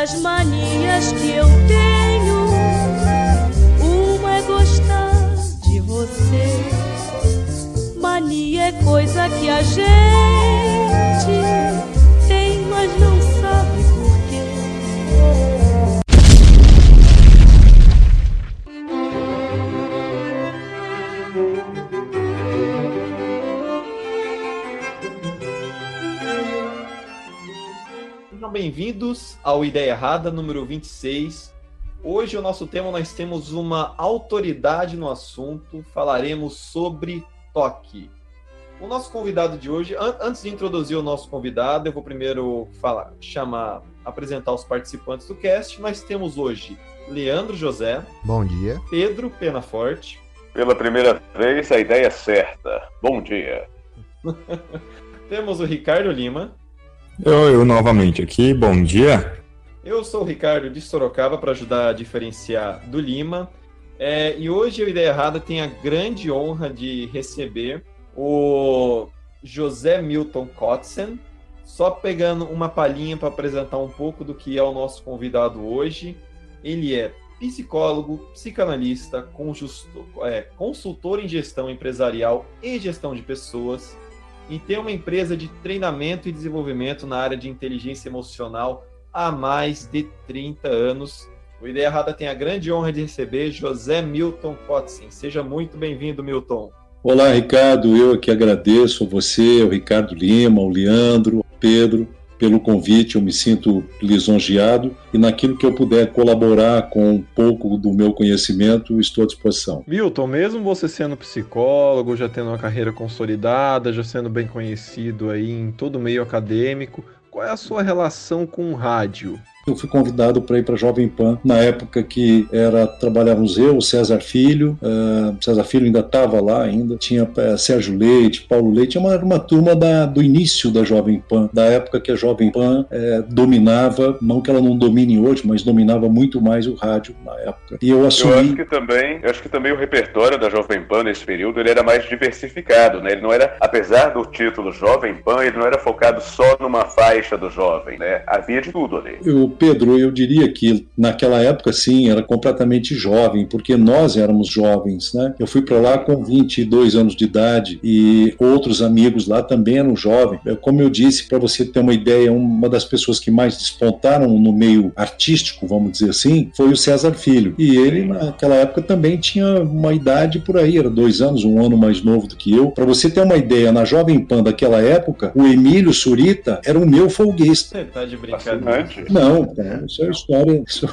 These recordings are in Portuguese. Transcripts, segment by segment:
das manias que eu tenho, uma é gostar de você. Mania é coisa que a gente bem-vindos ao Ideia Errada número 26. Hoje o nosso tema nós temos uma autoridade no assunto, falaremos sobre toque. O nosso convidado de hoje, an- antes de introduzir o nosso convidado, eu vou primeiro falar, chamar, apresentar os participantes do cast. Nós temos hoje Leandro José, Bom dia. Pedro Penaforte, Pela primeira vez, a ideia é certa. Bom dia. temos o Ricardo Lima, Eu, eu novamente aqui, bom dia. Eu sou o Ricardo de Sorocaba para ajudar a diferenciar do Lima. É, e hoje o Ideia Errada tem a grande honra de receber o José Milton Kotzen. Só pegando uma palhinha para apresentar um pouco do que é o nosso convidado hoje. Ele é psicólogo, psicanalista, conjusto- é, consultor em gestão empresarial e gestão de pessoas, e tem uma empresa de treinamento e desenvolvimento na área de inteligência emocional há mais de 30 anos. O Ideia Errada tem a grande honra de receber José Milton Kotzen. Seja muito bem-vindo, Milton. Olá, Ricardo. Eu aqui agradeço a você, ao Ricardo Lima, ao Leandro, ao Pedro, pelo convite. Eu me sinto lisonjeado e naquilo que eu puder colaborar com um pouco do meu conhecimento, estou à disposição. Milton, mesmo você sendo psicólogo, já tendo uma carreira consolidada, já sendo bem conhecido aí em todo o meio acadêmico, qual é a sua relação com o rádio? Eu fui convidado para ir para a Jovem Pan na época que era trabalhávamos eu, o César Filho, uh, César Filho ainda estava lá ainda, tinha uh, Sérgio Leite, Paulo Leite, uma, uma turma da, do início da Jovem Pan, da época que a Jovem Pan uh, dominava, não que ela não domine hoje, mas dominava muito mais o rádio na época. E eu assumi. Eu acho que também, eu acho que também o repertório da Jovem Pan nesse período ele era mais diversificado, né? Ele não era, apesar do título Jovem Pan, ele não era focado só numa faixa do jovem, né? Havia de tudo ali. Eu Pedro, eu diria que naquela época, sim, era completamente jovem, porque nós éramos jovens, né? Eu fui para lá com 22 anos de idade e outros amigos lá também eram jovens. Como eu disse, para você ter uma ideia, uma das pessoas que mais despontaram no meio artístico, vamos dizer assim, foi o César Filho. E ele, naquela época, também tinha uma idade por aí, era dois anos, um ano mais novo do que eu. Para você ter uma ideia, na Jovem Pan daquela época, o Emílio Surita era o meu folguista. Você tá de brincadeira. Fascinante. Não, cara, isso é história, isso,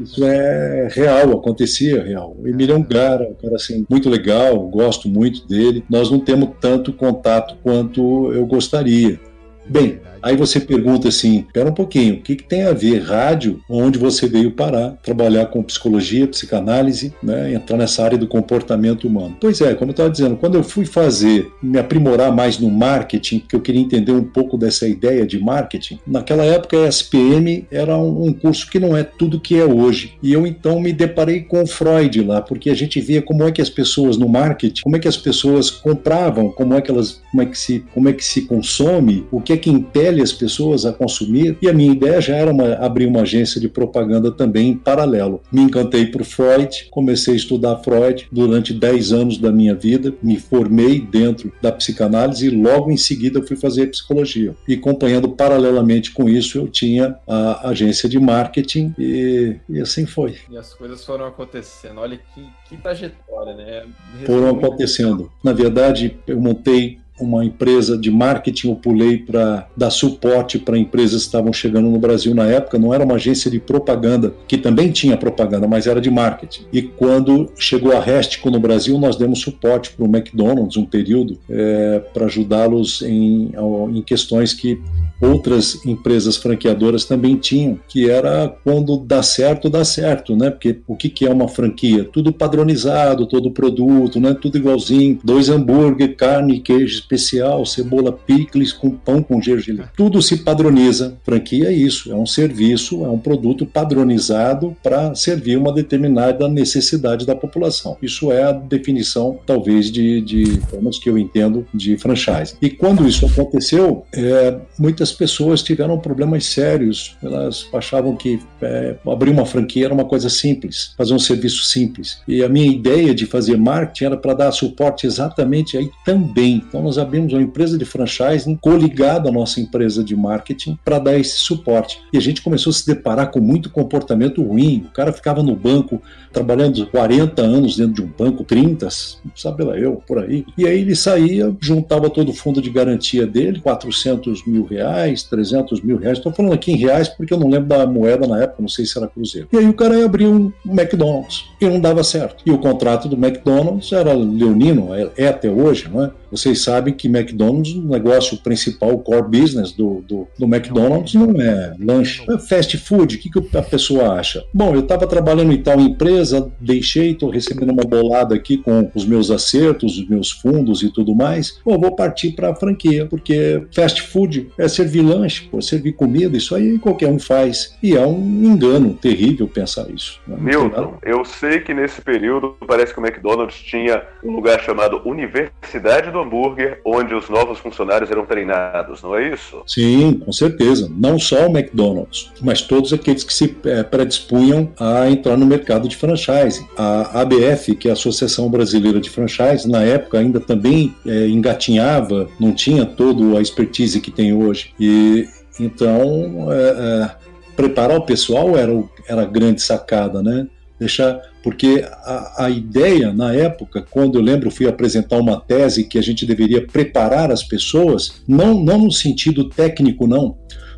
isso é real, acontecia real. O Emílio é um cara, um cara assim, muito legal, gosto muito dele. Nós não temos tanto contato quanto eu gostaria. Bem, aí você pergunta assim, espera um pouquinho, o que, que tem a ver rádio, onde você veio parar, trabalhar com psicologia, psicanálise, né, entrar nessa área do comportamento humano? Pois é, como eu estava dizendo, quando eu fui fazer, me aprimorar mais no marketing, porque eu queria entender um pouco dessa ideia de marketing, naquela época a SPM era um, curso que não é tudo que é hoje. E eu então me deparei com Freud lá, porque a gente via como é que as pessoas no marketing, como é que as pessoas compravam, como é que elas, como é que se, como é que se consome, o que é que impele as pessoas a consumir. E a minha ideia já era uma, abrir uma agência de propaganda também em paralelo. Me encantei por Freud, comecei a estudar Freud durante 10 anos da minha vida, me formei dentro da psicanálise e logo em seguida fui fazer psicologia. E acompanhando paralelamente com isso, eu tinha a agência de marketing e, e assim foi. E as coisas foram acontecendo. Olha que, que trajetória, né? Foram acontecendo. Na verdade, eu montei uma empresa de marketing, eu pulei para dar suporte para empresas que estavam chegando no Brasil na época. Não era uma agência de propaganda, que também tinha propaganda, mas era de marketing. E quando chegou a Restico no Brasil, nós demos suporte para o McDonald's um período é, para ajudá-los em, em questões que outras empresas franqueadoras também tinham, que era quando dá certo, dá certo, né? Porque o que, que é uma franquia? Tudo padronizado, todo produto, né? Tudo igualzinho, dois hambúrguer, carne, queijo, especial, cebola picles com pão com gergelim. Tudo se padroniza. Franquia é isso, é um serviço, é um produto padronizado para servir uma determinada necessidade da população. Isso é a definição, talvez, de, de formas que eu entendo de franchise. E quando isso aconteceu, é, muitas pessoas tiveram problemas sérios. Elas achavam que é, abrir uma franquia era uma coisa simples, fazer um serviço simples. E a minha ideia de fazer marketing era para dar suporte exatamente aí também. Então nós abrimos uma empresa de franchising coligada à nossa empresa de marketing para dar esse suporte. E a gente começou a se deparar com muito comportamento ruim. O cara ficava no banco trabalhando 40 anos dentro de um banco, 30, sabe lá eu, por aí. E aí ele saía, juntava todo o fundo de garantia dele, 400 mil reais, 300 mil reais. Estou falando aqui em reais porque eu não lembro da moeda na época, não sei se era cruzeiro. E aí o cara ia abrir um McDonald's e não dava certo. E o contrato do McDonald's era leonino, é, é até hoje, não é? Vocês sabem que McDonald's, o negócio principal, o core business do, do, do McDonald's não é lanche, é fast food. O que, que a pessoa acha? Bom, eu estava trabalhando em tal empresa, deixei, estou recebendo uma bolada aqui com os meus acertos, os meus fundos e tudo mais. Bom, vou partir para a franquia, porque fast food é servir lanche, pô, servir comida, isso aí qualquer um faz. E é um engano terrível pensar isso. Né? Milton, eu sei que nesse período parece que o McDonald's tinha um lugar chamado Universidade do hambúrguer onde os novos funcionários eram treinados, não é isso? Sim, com certeza. Não só o McDonald's, mas todos aqueles que se é, predispunham a entrar no mercado de franchising. A ABF, que é a Associação Brasileira de Franchise, na época ainda também é, engatinhava, não tinha toda a expertise que tem hoje. E então é, é preparar o pessoal era, era a grande sacada, né? Deixar porque a, a, ideia, na época, quando eu lembro, fui apresentar uma tese que a gente deveria preparar as pessoas, não, não no sentido técnico, não,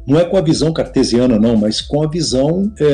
não é com a visão cartesiana, não, mas com a visão é,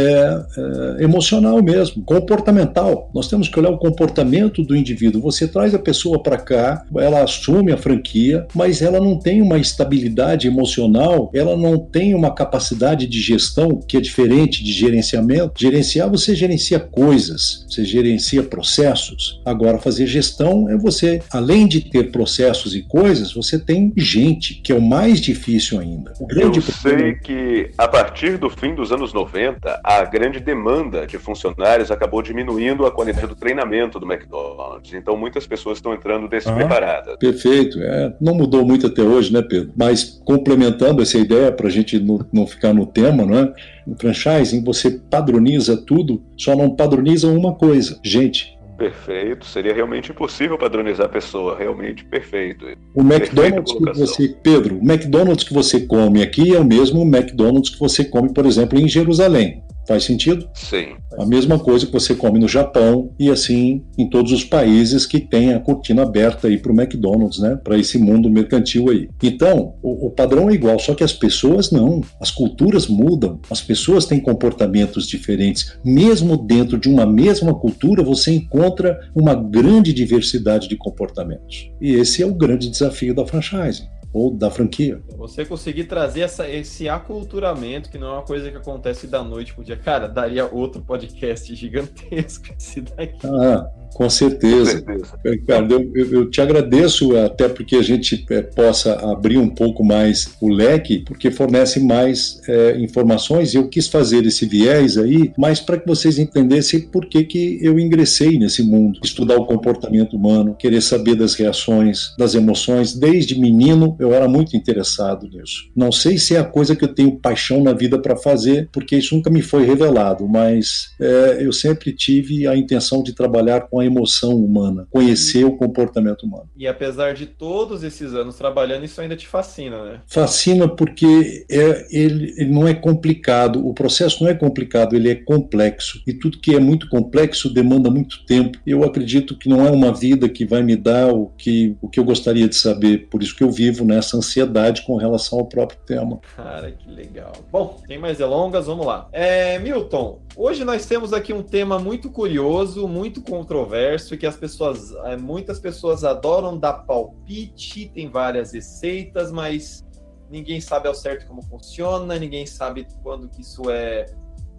é, emocional mesmo, comportamental. Nós temos que olhar o comportamento do indivíduo. Você traz a pessoa para cá, ela assume a franquia, mas ela não tem uma estabilidade emocional, ela não tem uma capacidade de gestão que é diferente de gerenciamento. Gerenciar, você gerencia coisas, você gerencia processos. Agora, fazer gestão é você, além de ter processos e coisas, você tem gente, que é o mais difícil ainda. O grande Eu sei que a partir do fim dos anos 90, a grande demanda de funcionários acabou diminuindo a qualidade do treinamento do McDonald's. Então muitas pessoas estão entrando despreparadas. Ah, perfeito. É, não mudou muito até hoje, né, Pedro? Mas complementando essa ideia para a gente não, não ficar no tema, não é? No franchising você padroniza tudo, só não padroniza uma coisa: gente. Perfeito, seria realmente impossível padronizar a pessoa, realmente perfeito. O McDonald's que você, Pedro, o McDonald's que você come aqui é o mesmo McDonald's que você come, por exemplo, em Jerusalém. Faz sentido? Sim. A mesma coisa que você come no Japão e assim em todos os países que tem a cortina aberta aí para o McDonald's, né? Para esse mundo mercantil aí. Então, o, o, padrão é igual, só que as pessoas não. As culturas mudam, as pessoas têm comportamentos diferentes. Mesmo dentro de uma mesma cultura, você encontra uma grande diversidade de comportamentos. E esse é o grande desafio da franchising ou da franquia. Você conseguir trazer essa, esse aculturamento, que não é uma coisa que acontece da noite pro dia. Cara, daria outro podcast gigantesco esse daqui. Ah, com certeza. Com certeza. Ricardo, eu, eu, eu, te agradeço até porque a gente é, possa abrir um pouco mais o leque, porque fornece mais é, informações. Eu quis fazer esse viés aí, mas para que vocês entendessem por que, que eu ingressei nesse mundo. Estudar o comportamento humano, querer saber das reações, das emoções. Desde menino eu era muito interessado nisso. Não sei se é a coisa que eu tenho paixão na vida para fazer, porque isso nunca me foi revelado, mas é, eu sempre tive a intenção de trabalhar com a emoção humana, conhecer o comportamento humano. E apesar de todos esses anos trabalhando, isso ainda te fascina, né? Fascina porque é, ele, ele não é complicado, o processo não é complicado, ele é complexo. E tudo que é muito complexo demanda muito tempo. Eu acredito que não é uma vida que vai me dar o que, o que eu gostaria de saber, por isso que eu vivo nessa ansiedade com relação ao próprio tema. Cara, que legal. Bom, sem mais delongas, vamos lá. É, Milton, hoje nós temos aqui um tema muito curioso, muito controverso que as pessoas, é, muitas pessoas adoram dar palpite, tem várias receitas, mas ninguém sabe ao certo como funciona, ninguém sabe quando que isso é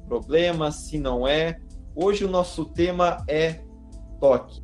problema, se não é. Hoje o nosso tema é toque.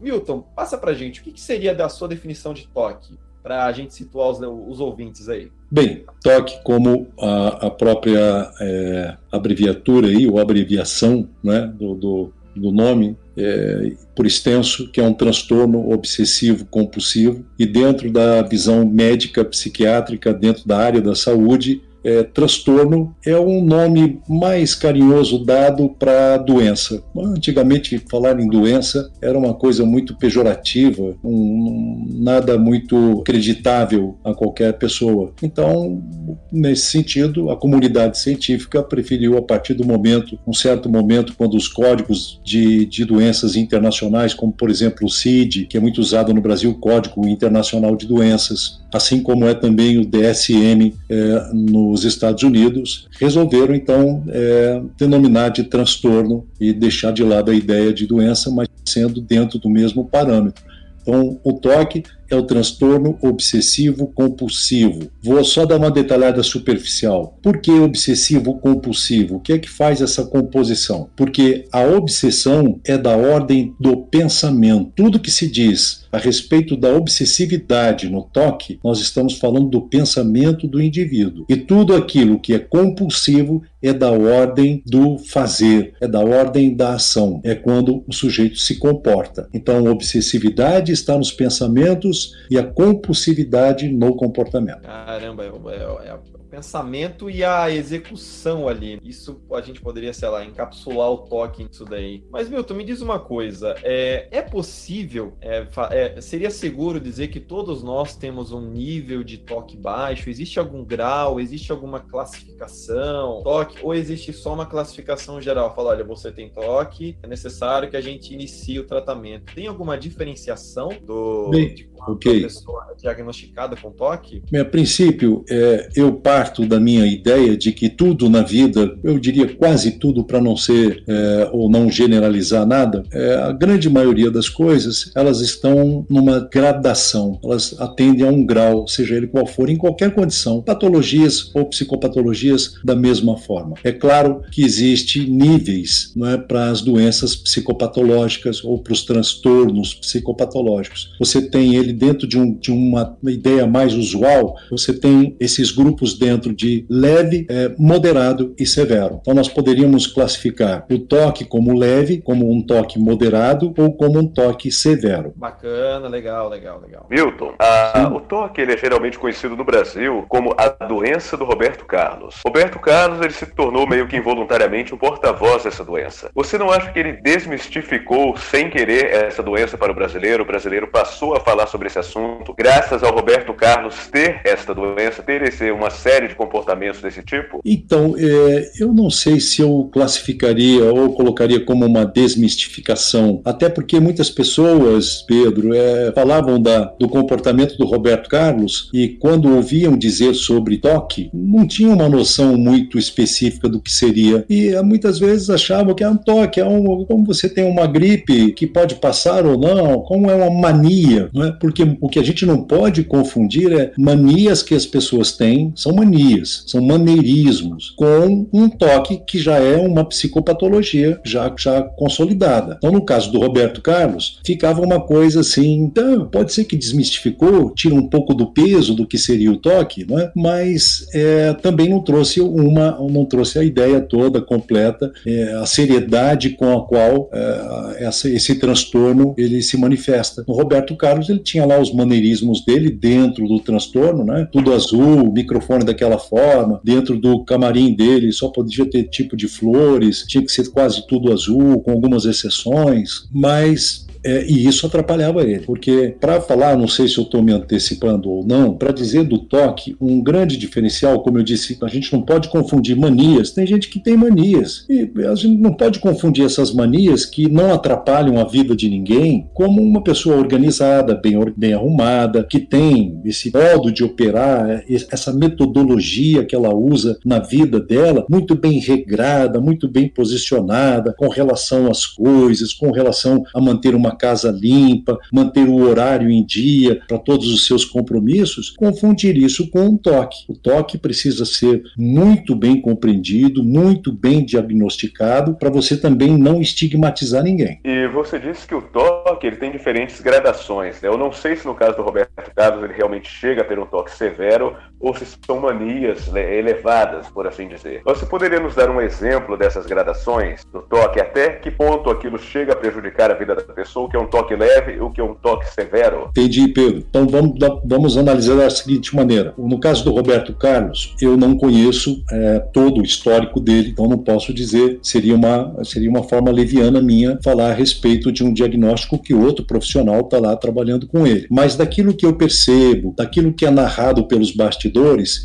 Milton, passa pra gente, o que, que seria da sua definição de toque? Para a gente situar os, os ouvintes aí. Bem, TOC, como a, a própria é, abreviatura aí, ou abreviação né, do, do, do nome é, por extenso, que é um transtorno obsessivo compulsivo, e dentro da visão médica psiquiátrica, dentro da área da saúde, é, transtorno é um nome mais carinhoso dado para doença. Antigamente, falar em doença era uma coisa muito pejorativa, um, nada muito acreditável a qualquer pessoa. Então, nesse sentido, a comunidade científica preferiu, a partir do momento, um certo momento, quando os códigos de, de doenças internacionais, como por exemplo o CID, que é muito usado no Brasil, Código Internacional de Doenças, assim como é também o DSM é, nos Estados Unidos, resolveram então é, denominar de transtorno e deixar de lado a ideia de doença, mas sendo dentro do mesmo parâmetro. Então, o toque é o transtorno obsessivo compulsivo. Vou só dar uma detalhada superficial. Por que obsessivo compulsivo? O que é que faz essa composição? Porque a obsessão é da ordem do pensamento. Tudo que se diz a respeito da obsessividade no toque, nós estamos falando do pensamento do indivíduo. E tudo aquilo que é compulsivo é da ordem do fazer, é da ordem da ação, é quando o sujeito se comporta. Então, obsessividade está nos pensamentos e a compulsividade no comportamento. Caramba, é, é, é pensamento e a execução ali. Isso a gente poderia, sei lá, encapsular o toque nisso daí. Mas, Milton, me diz uma coisa: é, é possível, é, é, seria seguro dizer que todos nós temos um nível de toque baixo? Existe algum grau? Existe alguma classificação? Toque? Ou existe só uma classificação geral? Fala, olha, você tem toque, é necessário que a gente inicie o tratamento. Tem alguma diferenciação do, Bem, okay. pessoa diagnosticada com toque? A princípio, é, eu parto da minha ideia de que tudo na vida, eu diria quase tudo para não ser é, ou não generalizar nada, é, a grande maioria das coisas elas estão numa gradação, elas atendem a um grau, seja ele qual for, em qualquer condição, patologias ou psicopatologias da mesma forma. É claro que existe níveis não é, para as doenças psicopatológicas ou para os transtornos psicopatológicos. Você tem ele dentro de, um, de uma ideia mais usual, você tem esses grupos dentro de leve, é, moderado e severo. Então nós poderíamos classificar o toque como leve, como um toque moderado ou como um toque severo. Bacana, legal, legal, legal. Milton, a, o toque ele é geralmente conhecido no Brasil como a doença do Roberto Carlos. Roberto Carlos ele se tornou meio que involuntariamente um porta-voz dessa doença. Você não acha que ele desmistificou sem querer essa doença para o brasileiro? O brasileiro passou a falar sobre esse assunto, graças ao Roberto Carlos ter esta doença, ter esse, uma série de comportamentos desse tipo? Então, é, eu não sei se eu classificaria ou colocaria como uma desmistificação, até porque muitas pessoas, Pedro, é, falavam da, do comportamento do Roberto Carlos e quando ouviam dizer sobre toque, não tinham uma noção muito específica do que seria e é, muitas vezes achavam que é um toque, é um, como você tem uma gripe que pode passar ou não, como é uma mania, não é? Porque o que a gente não pode confundir é manias que as pessoas têm, são manias, são maneirismos, com um toque que já é uma psicopatologia já, já consolidada. Então, no caso do Roberto Carlos, ficava uma coisa assim, então, pode ser que desmistificou, tira um pouco do peso do que seria o toque, não é? mas é, também não trouxe uma, não trouxe a ideia toda completa, é, a seriedade com a qual é, essa, esse transtorno ele se manifesta. O Roberto Carlos ele tinha lá os maneirismos dele dentro do transtorno, né? Tudo azul, microfone daquela forma, dentro do camarim dele só podia ter tipo de flores, tinha que ser quase tudo azul, com algumas exceções, mas é, e isso atrapalhava ele, porque para falar, não sei se eu estou me antecipando ou não, para dizer do toque, um grande diferencial, como eu disse, a gente não pode confundir manias. Tem gente que tem manias e a gente não pode confundir essas manias que não atrapalham a vida de ninguém, como uma pessoa organizada, bem, bem arrumada, que tem esse modo de operar, essa metodologia que ela usa na vida dela, muito bem regrada, muito bem posicionada com relação às coisas, com relação a manter uma uma casa limpa, manter o horário em dia para todos os seus compromissos, confundir isso com um toque. O toque precisa ser muito bem compreendido, muito bem diagnosticado, para você também não estigmatizar ninguém. E você disse que o toque ele tem diferentes gradações. Né? Eu não sei se no caso do Roberto Carlos ele realmente chega a ter um toque severo ou se são manias né, elevadas, por assim dizer. Você poderia nos dar um exemplo dessas gradações do toque? Até que ponto aquilo chega a prejudicar a vida da pessoa? O que é um toque leve e o que é um toque severo? Entendi, Pedro. Então vamos, vamos analisar da seguinte maneira. No caso do Roberto Carlos, eu não conheço é, todo o histórico dele, então não posso dizer, seria uma, seria uma forma leviana minha falar a respeito de um diagnóstico que outro profissional está lá trabalhando com ele. Mas daquilo que eu percebo, daquilo que é narrado pelos bastidores,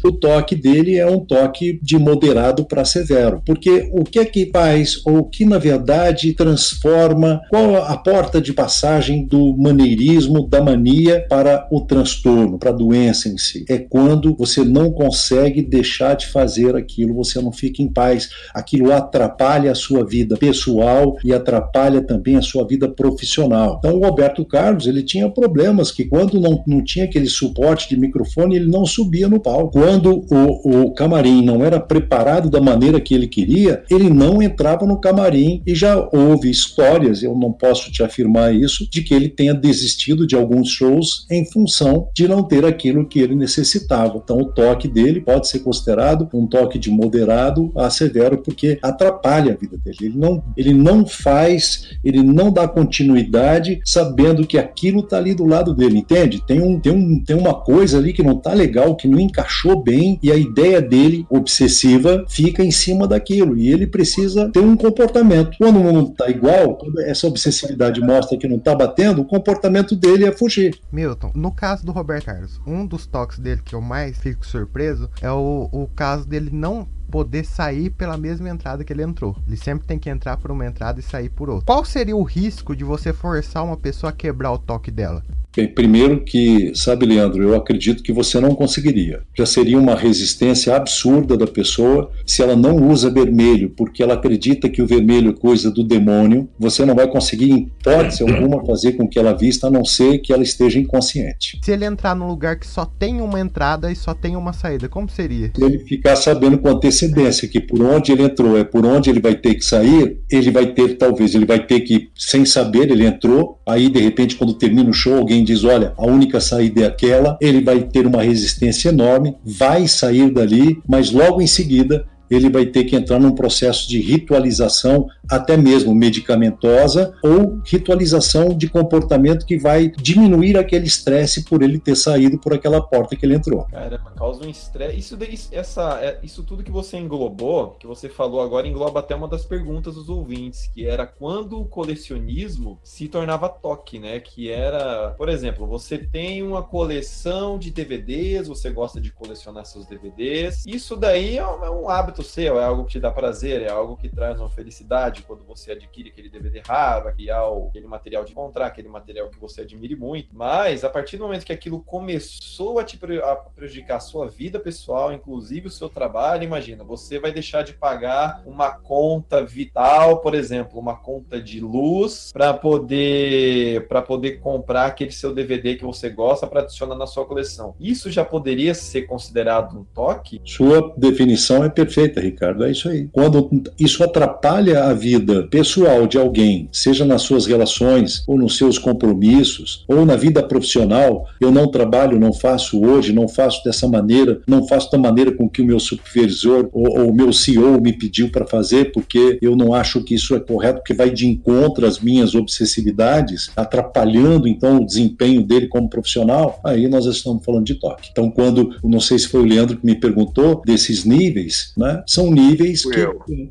o toque dele é um toque de moderado para severo. Porque o que é que faz, ou o que na verdade transforma, qual a porta de passagem do maneirismo, da mania para o transtorno, para a doença em si? É quando você não consegue deixar de fazer aquilo, você não fica em paz, aquilo atrapalha a sua vida pessoal e atrapalha também a sua vida profissional. Então, o Roberto Carlos, ele tinha problemas que quando não, não tinha aquele suporte de microfone, ele não subia no palco. Quando o, o camarim não era preparado da maneira que ele queria, ele não entrava no camarim e já houve histórias, eu não posso te afirmar isso, de que ele tenha desistido de alguns shows em função de não ter aquilo que ele necessitava. Então, o toque dele pode ser considerado um toque de moderado a severo, porque atrapalha a vida dele. Ele não, ele não faz, ele não dá continuidade sabendo que aquilo está ali do lado dele, entende? Tem, um, tem, um, tem uma coisa ali que não está legal, que não encaixou bem, e a ideia dele, obsessiva, fica em cima daquilo. E ele precisa ter um comportamento. Quando não está igual, quando essa obsessividade mostra que não está batendo, o comportamento dele é fugir. Milton, no caso do Roberto Carlos, um dos toques dele que eu mais fico surpreso é o, o caso dele não poder sair pela mesma entrada que ele entrou. Ele sempre tem que entrar por uma entrada e sair por outra. Qual seria o risco de você forçar uma pessoa a quebrar o toque dela? Bem, primeiro que, sabe, Leandro, eu acredito que você não conseguiria. Já seria uma resistência absurda da pessoa se ela não usa vermelho, porque ela acredita que o vermelho é coisa do demônio. Você não vai conseguir, em hipótese alguma, fazer com que ela vista, a não ser que ela esteja inconsciente. Se ele entrar num lugar que só tem uma entrada e só tem uma saída, como seria? Se ele ficar sabendo com antecedência que por onde ele entrou é por onde ele vai ter que sair, ele vai ter, talvez, ele vai ter que, sem saber, ele entrou, aí de repente, quando termina o show, alguém diz: olha, a única saída é aquela, ele vai ter uma resistência enorme, vai sair dali, mas logo em seguida ele vai ter que entrar num processo de ritualização, até mesmo medicamentosa, ou ritualização de comportamento que vai diminuir aquele estresse por ele ter saído por aquela porta que ele entrou. Caramba, causa um estresse. Isso, essa, é, isso tudo que você englobou, que você falou agora, engloba até uma das perguntas dos ouvintes, que era quando o colecionismo se tornava toque, né? Que era, por exemplo, você tem uma coleção de DVDs, você gosta de colecionar seus DVDs. Isso daí é um é hábito hábito seu, é algo que te dá prazer, é algo que traz uma felicidade quando você adquire aquele DVD raro, aquele material de encontrar, aquele material que você admire muito. Mas a partir do momento que aquilo começou a te a prejudicar a sua vida pessoal, inclusive o seu trabalho, imagina, você vai deixar de pagar uma conta vital, por exemplo, uma conta de luz para poder para poder comprar aquele seu DVD que você gosta para adicionar na sua coleção. Isso já poderia ser considerado um toque? Sua definição é perfeita perfeita, Ricardo. É isso aí. Quando isso atrapalha a vida pessoal de alguém, seja nas suas relações, ou nos seus compromissos, ou na vida profissional, eu não trabalho, não faço hoje, não faço dessa maneira, não faço da maneira com que o meu supervisor ou, o meu CEO me pediu para fazer, porque eu não acho que isso é correto, porque vai de encontro às minhas obsessividades, atrapalhando então o desempenho dele como profissional, aí nós estamos falando de toque. Então, quando, não sei se foi o Leandro que me perguntou, desses níveis, né? São níveis que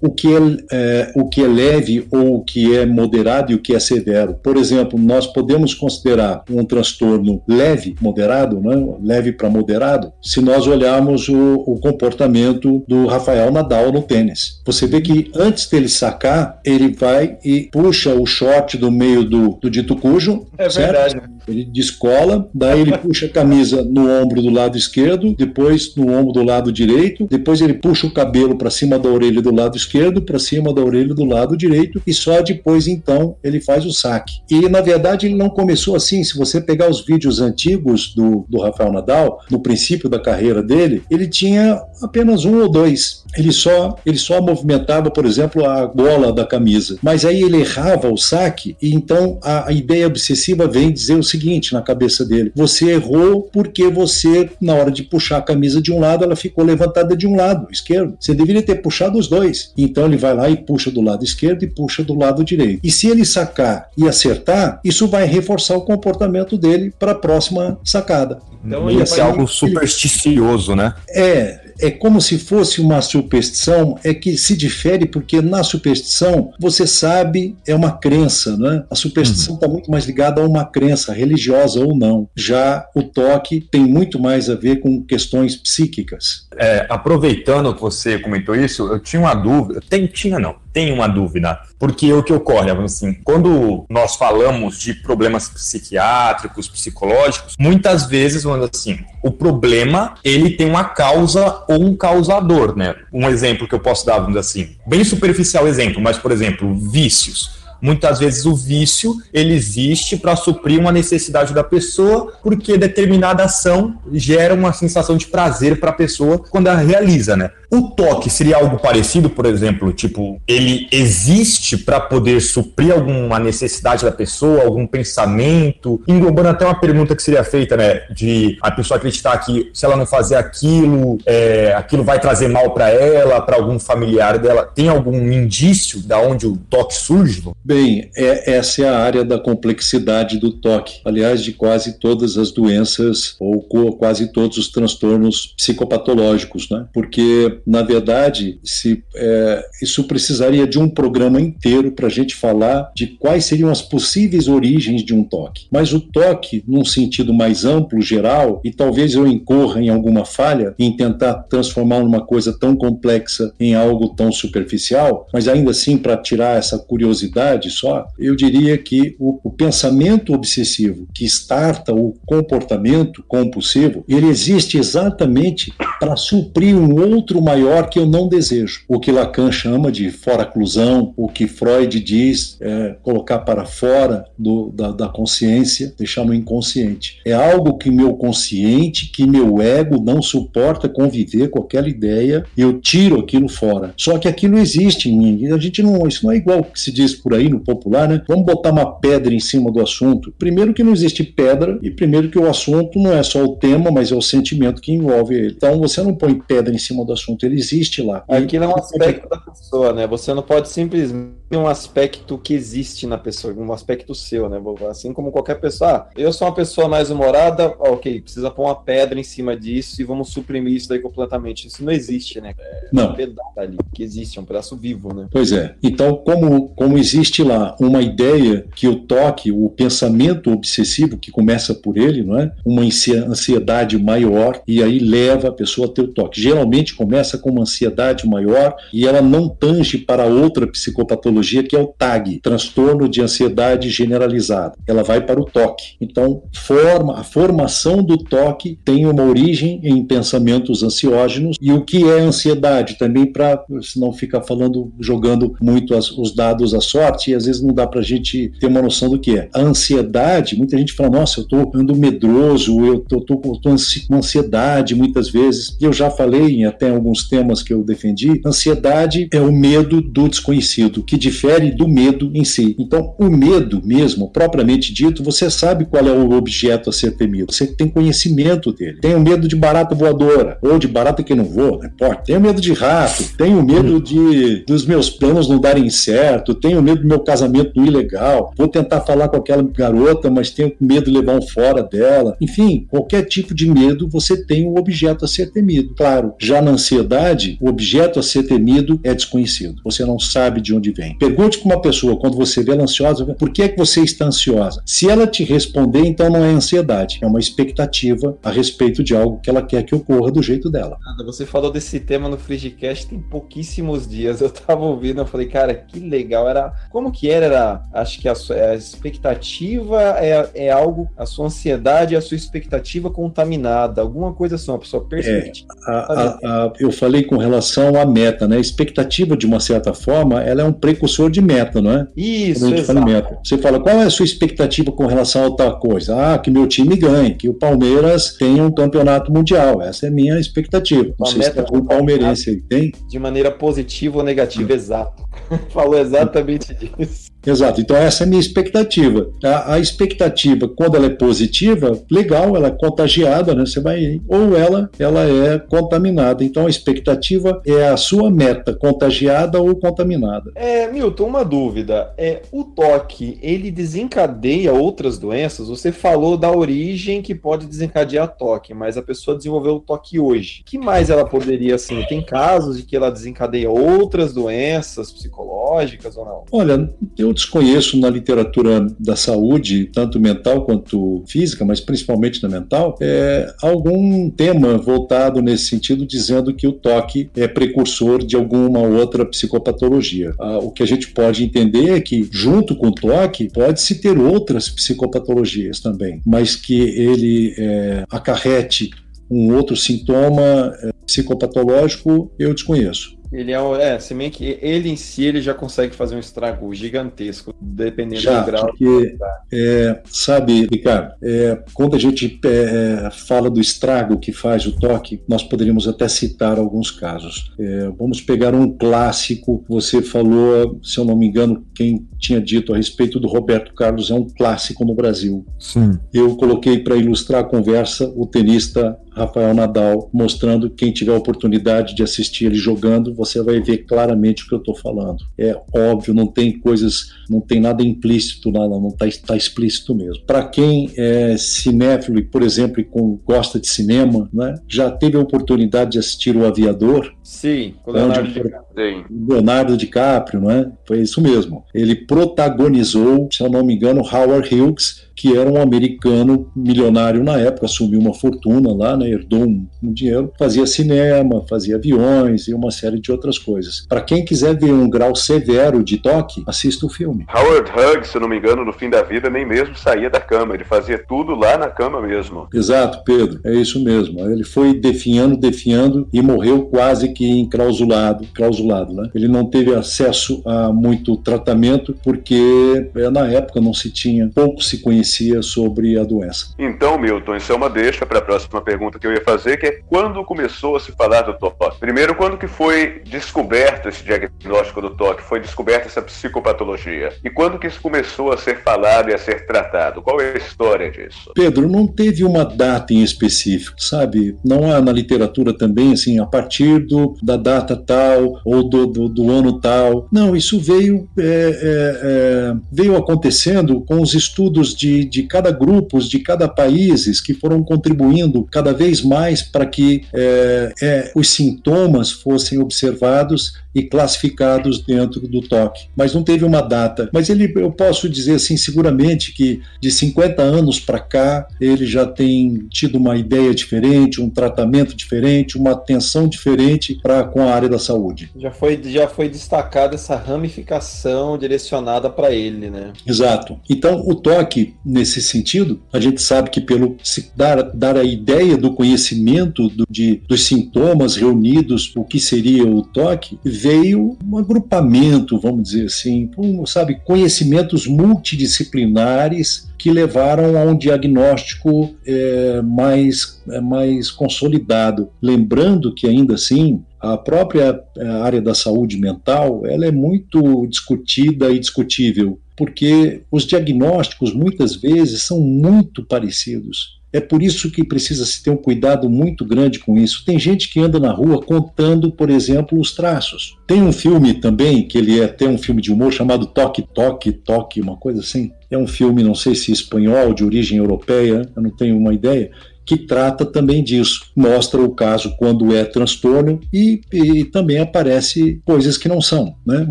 o, que é, é, o que é leve ou o que é moderado e o que é severo. Por exemplo, nós podemos considerar um transtorno leve, moderado, né? leve para moderado, se nós olharmos o, o, comportamento do Rafael Nadal no tênis. Você vê que antes dele sacar, ele vai e puxa o short do meio do, do dito cujo. É certo? verdade. Ele descola, daí ele puxa a camisa no ombro do lado esquerdo, depois no ombro do lado direito, depois ele puxa o cabelo cabelo para cima da orelha do lado esquerdo, para cima da orelha do lado direito, e só depois então ele faz o saque. E na verdade ele não começou assim. Se você pegar os vídeos antigos do, do Rafael Nadal, no princípio da carreira dele, ele tinha apenas um ou dois. Ele só, ele só movimentava, por exemplo, a gola da camisa. Mas aí ele errava o saque, e então a, a ideia obsessiva vem dizer o seguinte na cabeça dele: você errou porque você, na hora de puxar a camisa de um lado, ela ficou levantada de um lado, esquerdo. Você deveria ter puxado os dois. Então ele vai lá e puxa do lado esquerdo e puxa do lado direito. E se ele sacar e acertar, isso vai reforçar o comportamento dele para a próxima sacada. Então, ia ser algo supersticioso, né? É, é como se fosse uma superstição, é que se difere porque na superstição você sabe, é uma crença, né? A superstição está uhum. muito mais ligada a uma crença religiosa ou não. Já o toque tem muito mais a ver com questões psíquicas. É, aproveitando que você comentou isso, eu tinha uma dúvida. Tem, tinha não, tem uma dúvida. Porque o que ocorre, assim, quando nós falamos de problemas psiquiátricos, psicológicos, muitas vezes, vamos assim, o problema ele tem uma causa ou um causador, né? Um exemplo que eu posso dar, vamos assim, bem superficial exemplo, mas por exemplo, vícios Muitas vezes o vício ele existe para suprir uma necessidade da pessoa, porque determinada ação gera uma sensação de prazer para a pessoa quando ela realiza, né? O toque seria algo parecido, por exemplo, tipo, ele existe para poder suprir alguma necessidade da pessoa, algum pensamento, englobando até uma pergunta que seria feita, né, de a pessoa acreditar que se ela não fazer aquilo, é, aquilo vai trazer mal para ela, para algum familiar dela. Tem algum indício da onde o toque surge? Bem, é, essa é a área da complexidade do toque. Aliás, de quase todas as doenças ou quase todos os transtornos psicopatológicos, né? Porque, na verdade, se, é, isso precisaria de um programa inteiro para a gente falar de quais seriam as possíveis origens de um toque. Mas o toque, num sentido mais amplo, geral, e talvez eu incorra em alguma falha em tentar transformar uma coisa tão complexa em algo tão superficial, mas ainda assim, para tirar essa curiosidade, só, eu diria que o, o pensamento obsessivo que starta o comportamento compulsivo, ele existe exatamente para suprir um outro maior que eu não desejo. O que Lacan chama de fora-clusão, o que Freud diz é, colocar para fora do, da, da consciência, deixar no inconsciente. É algo que meu consciente, que meu ego não suporta conviver com aquela ideia, eu tiro aquilo fora. Só que aquilo existe em mim. A gente não, isso não é igual que se diz por aí no popular, né? Vamos botar uma pedra em cima do assunto. Primeiro que não existe pedra e primeiro que o assunto não é só o tema, mas é o sentimento que envolve ele. Então você não põe pedra em cima do assunto, ele existe lá. Aquilo é um aspecto da pessoa, né? Você não pode simplesmente um aspecto que existe na pessoa, um aspecto seu, né? Assim como qualquer pessoa, ah, eu sou uma pessoa mais humorada, ok, precisa pôr uma pedra em cima disso e vamos suprimir isso daí completamente. Isso não existe, né? É não. um pedaço ali que existe, é um pedaço vivo, né? Pois é. Então, como, como existe lá uma ideia que o toque, o pensamento obsessivo que começa por ele, não é? Uma ansiedade maior e aí leva a pessoa a ter o toque. Geralmente começa com uma ansiedade maior e ela não tange para outra psicopatologia que é o TAG, transtorno de ansiedade generalizada. Ela vai para o toque. Então, forma, a formação do toque tem uma origem em pensamentos ansiógenos e o que é ansiedade também para não ficar falando jogando muito as, os dados à sorte e às vezes não dá para a gente ter uma noção do que é. A ansiedade, muita gente fala, nossa, eu estou ando medroso, eu estou com ansiedade muitas vezes. E eu já falei em até alguns temas que eu defendi, ansiedade é o medo do desconhecido, que difere do medo em si. Então, o medo mesmo, propriamente dito, você sabe qual é o objeto a ser temido, você tem conhecimento dele. Tenho medo de barata voadora, ou de barata que não voa, não importa. Tenho medo de rato, tenho medo de dos meus planos não darem certo, tenho medo do meu casamento ilegal, vou tentar falar com aquela garota, mas tenho medo de levar um fora dela. Enfim, qualquer tipo de medo, você tem um objeto a ser temido. Claro, já na ansiedade, o objeto a ser temido é desconhecido. Você não sabe de onde vem. Tem. Pergunte para uma pessoa, quando você vê ela ansiosa, por que é que você está ansiosa? Se ela te responder, então não é ansiedade, é uma expectativa a respeito de algo que ela quer que ocorra do jeito dela. Você falou desse tema no Frigicast tem pouquíssimos dias. Eu tava ouvindo, eu falei, cara, que legal. Era como que era? era acho que a, sua, a expectativa é, é algo, a sua ansiedade é a sua expectativa contaminada, alguma coisa assim, a sua perspectiva. É, a, a, eu falei com relação à meta, né? A expectativa, de uma certa forma, ela é um precursor de meta, não é? Isso, exato. Meta. Você fala, qual é a sua expectativa com relação a tal coisa? Ah, que meu time ganhe, que o Palmeiras tenha um campeonato mundial. Essa é a minha expectativa. Não sei se o palmeirense aí tem. De maneira positiva ou negativa, hum. exato. Falou exatamente disso. Exato, então essa é a minha expectativa. A, a, expectativa, quando ela é positiva, legal, ela é contagiada, né? Você vai, ou ela, ela é contaminada. Então a expectativa é a sua meta, contagiada ou contaminada. É, Milton, uma dúvida. É, o toque, ele desencadeia outras doenças? Você falou da origem que pode desencadear toque, mas a pessoa desenvolveu o toque hoje. O que mais ela poderia, assim? Tem casos de que ela desencadeia outras doenças psicológicas ou não? Olha, eu desconheço na literatura da saúde, tanto mental quanto física, mas principalmente na mental, é, algum tema voltado nesse sentido, dizendo que o toque é precursor de alguma outra psicopatologia. Ah, o que a gente pode entender é que, junto com o toque, pode-se ter outras psicopatologias também, mas que ele é, acarrete um outro sintoma é, psicopatológico, eu desconheço. Ele é, é, se bem que ele em si ele já consegue fazer um estrago gigantesco, dependendo já, do grau. Porque, é, sabe, Ricardo, é, quando a gente é, fala do estrago que faz o toque, nós poderíamos até citar alguns casos. É, vamos pegar um clássico, você falou, se eu não me engano, quem tinha dito a respeito do Roberto Carlos é um clássico no Brasil. Sim. Eu coloquei para ilustrar a conversa o tenista Rafael Nadal, mostrando quem tiver oportunidade de assistir ele jogando, você vai ver claramente o que eu estou falando. É óbvio, não tem coisas, não tem nada implícito, nada, não está tá explícito mesmo. Para quem é cinéfilo por exemplo, e com, gosta de cinema, né, já teve a oportunidade de assistir O Aviador? Sim, com Leonardo DiCaprio. Leonardo DiCaprio, não é? Foi isso mesmo. Ele protagonizou, se eu não me engano, Howard Hughes que era um americano milionário na época, assumiu uma fortuna lá, né, herdou um, um dinheiro, fazia cinema, fazia aviões e uma série de outras coisas. Para quem quiser ver um grau severo de toque, assista o filme. Howard Hughes, se não me engano, no fim da vida nem mesmo saía da cama, ele fazia tudo lá na cama mesmo. Exato, Pedro, é isso mesmo. Ele foi definhando, definhando e morreu quase que enclausulado, clausulado, né? Ele não teve acesso a muito tratamento porque é, na época não se tinha, pouco se conhecia sobre a doença. Então, Milton, isso é uma deixa para a próxima pergunta que eu ia fazer, que é quando começou a se falar do toque? Primeiro, quando que foi descoberto esse diagnóstico do toque? Foi descoberta essa psicopatologia? E quando que isso começou a ser falado e a ser tratado? Qual é a história disso? Pedro, não teve uma data em específico, sabe? Não há na literatura também, assim, a partir do, da data tal ou do, do, do ano tal. Não, isso veio, é, é, é, veio acontecendo com os estudos de de, cada grupo, de cada países que foram contribuindo cada vez mais para que é, é, os sintomas fossem observados e classificados dentro do toque. Mas não teve uma data. Mas ele, eu posso dizer assim, seguramente que de 50 anos para cá ele já tem tido uma ideia diferente, um tratamento diferente, uma atenção diferente para com a área da saúde. Já foi, já foi destacada essa ramificação direcionada para ele, né? Exato. Então o toque nesse sentido, a gente sabe que pelo dar, dar a ideia do conhecimento do, de, dos sintomas reunidos, o que seria o toque, veio um agrupamento, vamos dizer assim, um, sabe, conhecimentos multidisciplinares que levaram a um diagnóstico é, mais, é, mais consolidado. Lembrando que, ainda assim, a própria é, área da saúde mental ela é muito discutida e discutível, porque os diagnósticos muitas vezes são muito parecidos. É por isso que precisa se ter um cuidado muito grande com isso. Tem gente que anda na rua contando, por exemplo, os traços. Tem um filme também, que ele é até um filme de humor chamado Toque, Toque, Toque, uma coisa assim. É um filme, não sei se espanhol, de origem europeia, eu não tenho uma ideia, que trata também disso. Mostra o caso quando é transtorno e, e também aparece coisas que não são, né?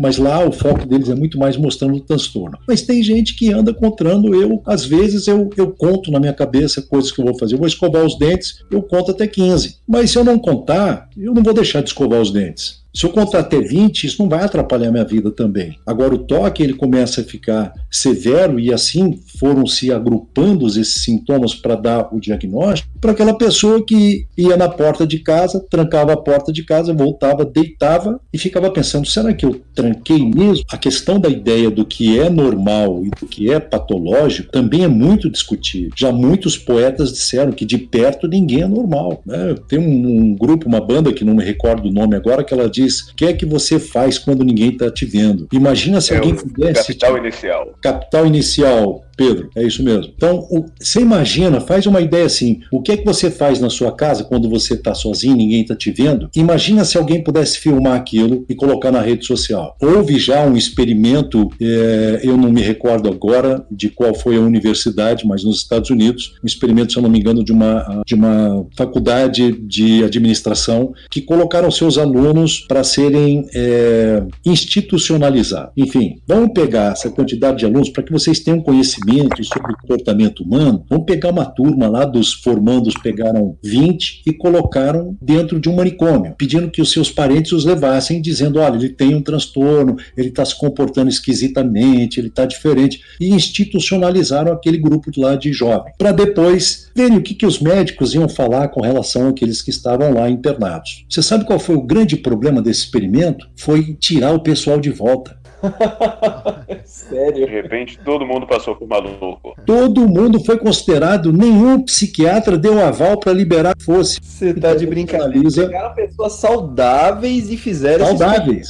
Mas lá o foco deles é muito mais mostrando o transtorno. Mas tem gente que anda contando, eu, às vezes, eu, eu conto na minha cabeça coisas que eu vou fazer. Eu vou escovar os dentes, eu conto até 15. Mas se eu não contar, eu não vou deixar de escovar os dentes. Se eu contar até 20, isso não vai atrapalhar minha vida também. Agora, o toque ele começa a ficar severo e assim foram se agrupando esses sintomas para dar o diagnóstico para aquela pessoa que ia na porta de casa, trancava a porta de casa, voltava, deitava e ficava pensando: será que eu tranquei mesmo? A questão da ideia do que é normal e do que é patológico também é muito discutido. Já muitos poetas disseram que de perto ninguém é normal. Né? Tem um, um grupo, uma banda que não me recordo o nome agora, que ela diz diz: o que é que você faz quando ninguém está te vendo? Imagina se é alguém o pudesse. Capital inicial. Capital inicial. Pedro, é isso mesmo. Então, o, você imagina, faz uma ideia assim: o que é que você faz na sua casa quando você está sozinho, ninguém está te vendo? Imagina se alguém pudesse filmar aquilo e colocar na rede social. Houve já um experimento, é, eu não me recordo agora de qual foi a universidade, mas nos Estados Unidos, um experimento, se eu não me engano, de uma, de uma faculdade de administração que colocaram seus alunos para serem é, institucionalizados. Enfim, vamos pegar essa quantidade de alunos para que vocês tenham conhecimento conhecimento sobre o comportamento humano, vamos pegar uma turma lá dos formandos, pegaram 20 e colocaram dentro de um manicômio, pedindo que os seus parentes os levassem, dizendo: olha, ele tem um transtorno, ele está se comportando esquisitamente, ele está diferente, e institucionalizaram aquele grupo lá de jovens, para depois verem o que, que os médicos iam falar com relação àqueles que estavam lá internados. Você sabe qual foi o grande problema desse experimento? Foi tirar o pessoal de volta. Sério? De repente todo mundo passou por maluco. Todo mundo foi considerado, nenhum psiquiatra deu aval para liberar fosse. Você tá de brincadeira. Pegaram pessoas saudáveis e fizeram Saudáveis.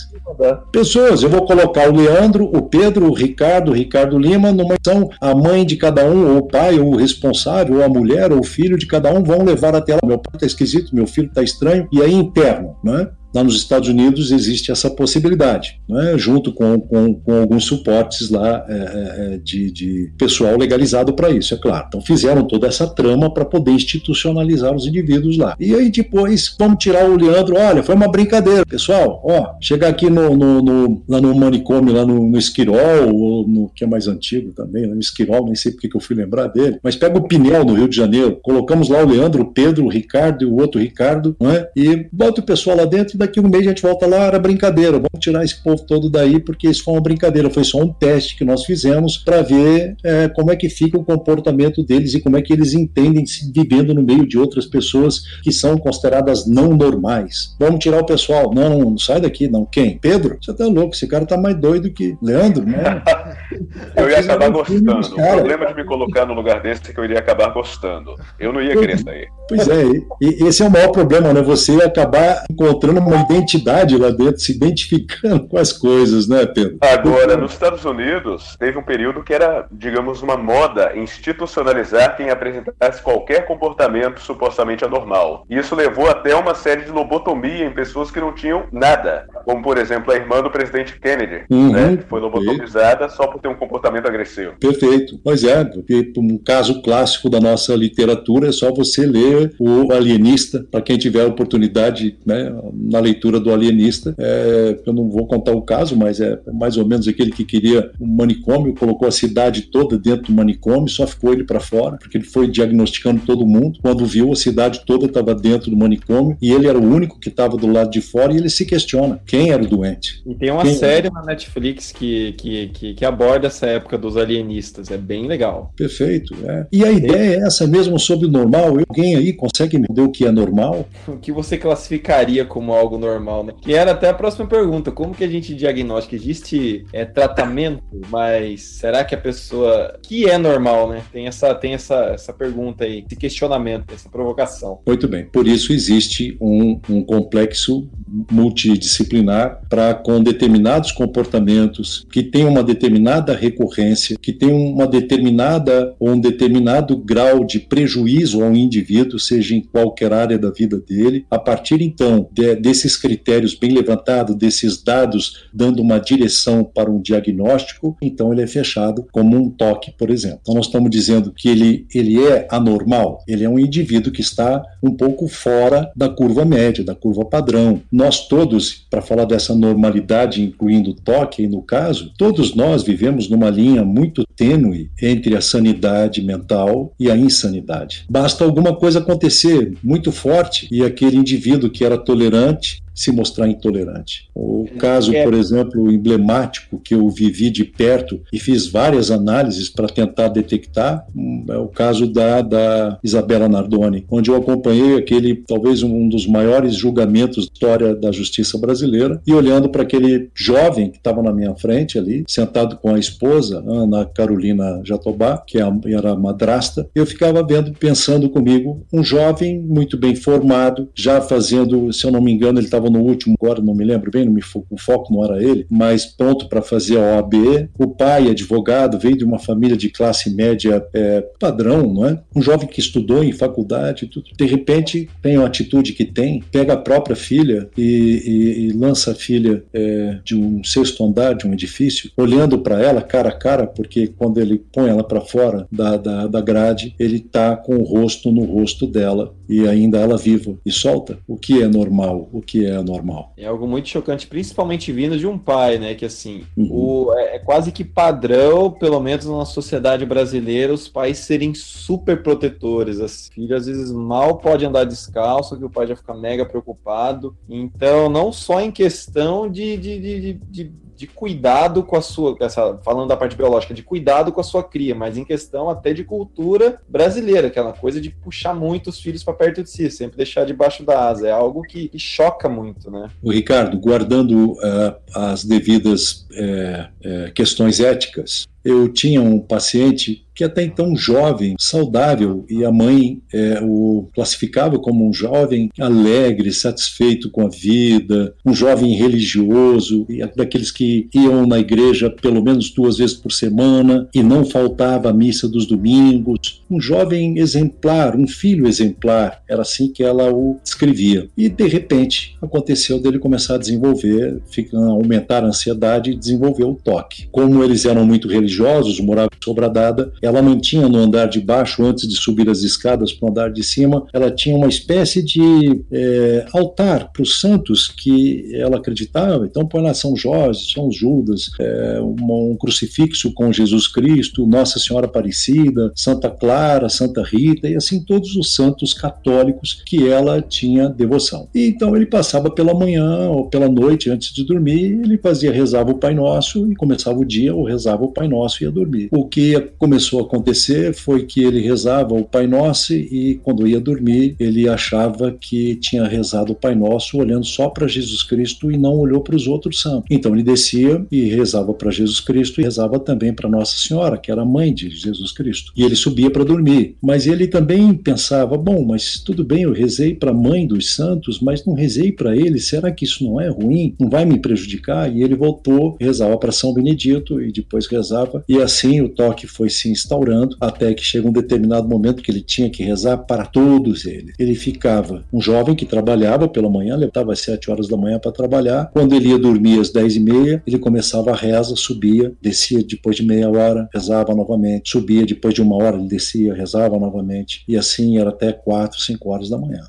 Pessoas, eu vou colocar o Leandro, o Pedro, o Ricardo, o Ricardo Lima, numa são a mãe de cada um, ou o pai, ou o responsável, ou a mulher, ou o filho de cada um vão levar até lá. Meu pai tá esquisito, meu filho tá estranho, e aí interno, né? Lá nos Estados Unidos existe essa possibilidade, né? junto com, com, com, alguns suportes lá é, é, é de, de, pessoal legalizado para isso, é claro. Então fizeram toda essa trama para poder institucionalizar os indivíduos lá. E aí depois vamos tirar o Leandro, olha, foi uma brincadeira. Pessoal, ó, chegar aqui no, no, no lá no manicômio, lá no, no Esquirol, ou no que é mais antigo também, no Esquirol, nem sei porque que eu fui lembrar dele, mas pega o Pinel no Rio de Janeiro, colocamos lá o Leandro, o Pedro, o Ricardo e o outro Ricardo, não é? e bota o pessoal lá dentro e daqui um mês a gente volta lá, era brincadeira, vamos tirar esse povo todo daí, porque isso foi uma brincadeira, foi só um teste que nós fizemos para ver é, como é que fica o comportamento deles e como é que eles entendem se vivendo no meio de outras pessoas que são consideradas não normais. Vamos tirar o pessoal. Não, não, sai daqui, não. Quem? Pedro? Você tá louco, esse cara tá mais doido que Leandro, né? eu ia acabar gostando. O problema de me colocar no lugar desse é que eu iria acabar gostando. Eu não ia querer sair. Pois é, e esse é o maior problema, né? Você acabar encontrando uma identidade lá dentro, se identificando com as coisas, né, Pedro? Agora, nos Estados Unidos, teve um período que era, digamos, uma moda institucionalizar quem apresentasse qualquer comportamento supostamente anormal. E isso levou até uma série de lobotomia em pessoas que não tinham nada, como, por exemplo, a irmã do presidente Kennedy, uhum, né, que foi lobotomizada só por ter um comportamento agressivo. Perfeito. Pois é, porque um caso clássico da nossa literatura é só você ler o Alienista, para quem tiver a oportunidade, né, na leitura do Alienista. É, eu não vou contar o caso, mas é mais ou menos aquele que queria um manicômio, colocou a cidade toda dentro do manicômio, só ficou ele para fora, porque ele foi diagnosticando todo mundo. Quando viu, a cidade toda estava dentro do manicômio e ele era o único que estava do lado de fora e ele se questiona quem era o doente. E tem uma quem série era? na Netflix que, que, que, que, aborda essa época dos alienistas, é bem legal. Perfeito, é. E a ideia é essa mesmo sobre o normal. Alguém aí consegue me dizer o que é normal? O que você classificaria como algo normal, né? Que era até a próxima pergunta, como que a gente diagnostica? Existe é, tratamento, mas será que a pessoa que é normal, né? Tem essa tem essa, essa pergunta aí, esse questionamento, essa provocação. Muito bem, por isso existe um, um complexo multidisciplinar para com determinados comportamentos que têm uma determinada recorrência, que tem uma determinada ou um determinado grau de prejuízo ao indivíduo, seja em qualquer área da vida dele. A partir então de, desses critérios bem levantados, desses dados dando uma direção para um diagnóstico, então ele é fechado como um toque, por exemplo. Então nós estamos dizendo que ele, ele é anormal, ele é um indivíduo que está um pouco fora da curva média, da curva padrão. Nós todos, para falar dessa normalidade, incluindo o toque no caso, todos nós vivemos numa linha muito tênue entre a sanidade mental e a insanidade. Basta alguma coisa acontecer muito forte e aquele indivíduo que era tolerante se mostrar intolerante. O caso, é. por exemplo, emblemático que eu vivi de perto e fiz várias análises para tentar detectar é o caso da, da Isabela Nardoni, onde eu acompanhei aquele, talvez um dos maiores julgamentos da história da justiça brasileira, e olhando para aquele jovem que estava na minha frente ali, sentado com a esposa, Ana Carolina Jatobá, que é era madrasta, eu ficava vendo, pensando comigo, um jovem muito bem formado, já fazendo, se eu não me engano, ele estava no último, agora não me lembro bem, me, o foco não era ele, mas pronto para fazer a OAB. O pai, advogado, veio de uma família de classe média é, padrão, não é? Um jovem que estudou em faculdade, tudo. de repente tem a atitude que tem, pega a própria filha e, e, e lança a filha é, de um sexto andar de um edifício, olhando para ela cara a cara, porque quando ele põe ela para fora da, da, da grade, ele tá com o rosto no rosto dela e ainda ela viva e solta. O que é normal? O que é é normal. É algo muito chocante, principalmente vindo de um pai, né? Que assim, uhum. o, é, é, quase que padrão, pelo menos na sociedade brasileira, os pais serem super protetores. As filhas às vezes mal pode andar descalço, que o pai já fica mega preocupado. Então, não só em questão de, de, de, de de cuidado com a sua, essa, falando da parte biológica, de cuidado com a sua cria, mas em questão até de cultura brasileira, aquela coisa de puxar muito os filhos para perto de si, sempre deixar debaixo da asa. É algo que, que choca muito, né? O Ricardo, guardando uh, as devidas uh, uh, questões éticas, eu tinha um paciente que até então jovem, saudável, e a mãe é, o classificava como um jovem alegre, satisfeito com a vida, um jovem religioso, daqueles que iam na igreja pelo menos duas vezes por semana e não faltava a missa dos domingos, um jovem exemplar, um filho exemplar, era assim que ela o descrevia. E de repente aconteceu dele começar a desenvolver, aumentar a ansiedade desenvolver o toque. Como eles eram muito religiosos, moravam em Sobradada, ela mantinha no andar de baixo, antes de subir as escadas para o andar de cima, ela tinha uma espécie de é, altar para os santos que ela acreditava. Então, põe lá São Jorge, São Judas, é, um, um crucifixo com Jesus Cristo, Nossa Senhora Aparecida, Santa Clara, Santa Rita, e assim todos os santos católicos que ela tinha devoção. E então ele passava pela manhã ou pela noite antes de dormir, ele fazia, rezava o Pai Nosso e começava o dia ou rezava o Pai Nosso e ia dormir. O que começou a acontecer foi que ele rezava o Pai Nosso e quando ia dormir ele achava que tinha rezado o Pai Nosso olhando só para Jesus Cristo e não olhou para os outros santos. Então ele descia e rezava para Jesus Cristo e rezava também para Nossa Senhora, que era a mãe de Jesus Cristo. E ele subia para dormir. Mas ele também pensava: bom, mas tudo bem, eu rezei para a mãe dos santos, mas não rezei para ele. Será que isso não é ruim? Não vai me prejudicar? E ele voltou, rezava para São Benedito e depois rezava. E assim o toque foi se instaurando até que chega um determinado momento que ele tinha que rezar para todos eles. Ele ficava um jovem que trabalhava pela manhã, levantava às sete horas da manhã para trabalhar. Quando ele ia dormir às dez e meia, ele começava a reza, subia, descia depois de meia hora, rezava novamente, subia depois de uma hora, ele descia, rezava novamente. E assim era até quatro, cinco horas da manhã.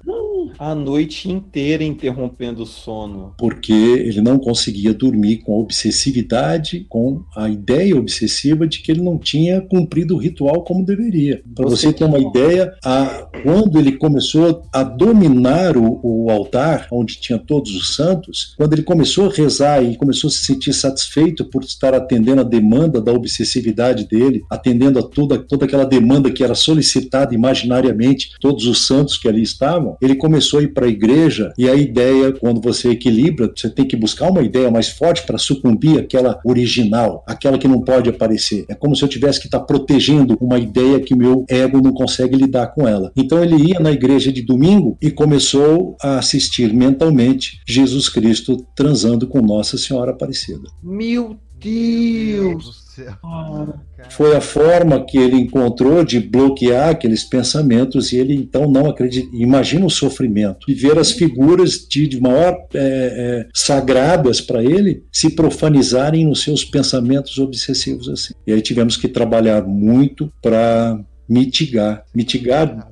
A noite inteira interrompendo o sono. Porque ele não conseguia dormir com a obsessividade, com a ideia obsessiva de que ele não tinha cumprido do ritual como deveria. Para você, você ter uma ideia, a, quando ele começou a dominar o, o, altar, onde tinha todos os santos, quando ele começou a rezar e começou a se sentir satisfeito por estar atendendo a demanda da obsessividade dele, atendendo a toda, toda aquela demanda que era solicitada imaginariamente, todos os santos que ali estavam, ele começou a ir para a igreja e a ideia, quando você equilibra, você tem que buscar uma ideia mais forte para sucumbir àquela original, aquela que não pode aparecer. É como se eu tivesse que estar tá protegendo uma ideia que o meu ego não consegue lidar com ela. Então ele ia na igreja de domingo e começou a assistir mentalmente Jesus Cristo transando com Nossa Senhora Aparecida. Meu Deus! céu. Foi a forma que ele encontrou de bloquear aqueles pensamentos e ele então não acredita. Imagina o sofrimento de ver as figuras de, de maior é, é, sagradas para ele se profanizarem nos seus pensamentos obsessivos assim. E aí tivemos que trabalhar muito para mitigar, mitigar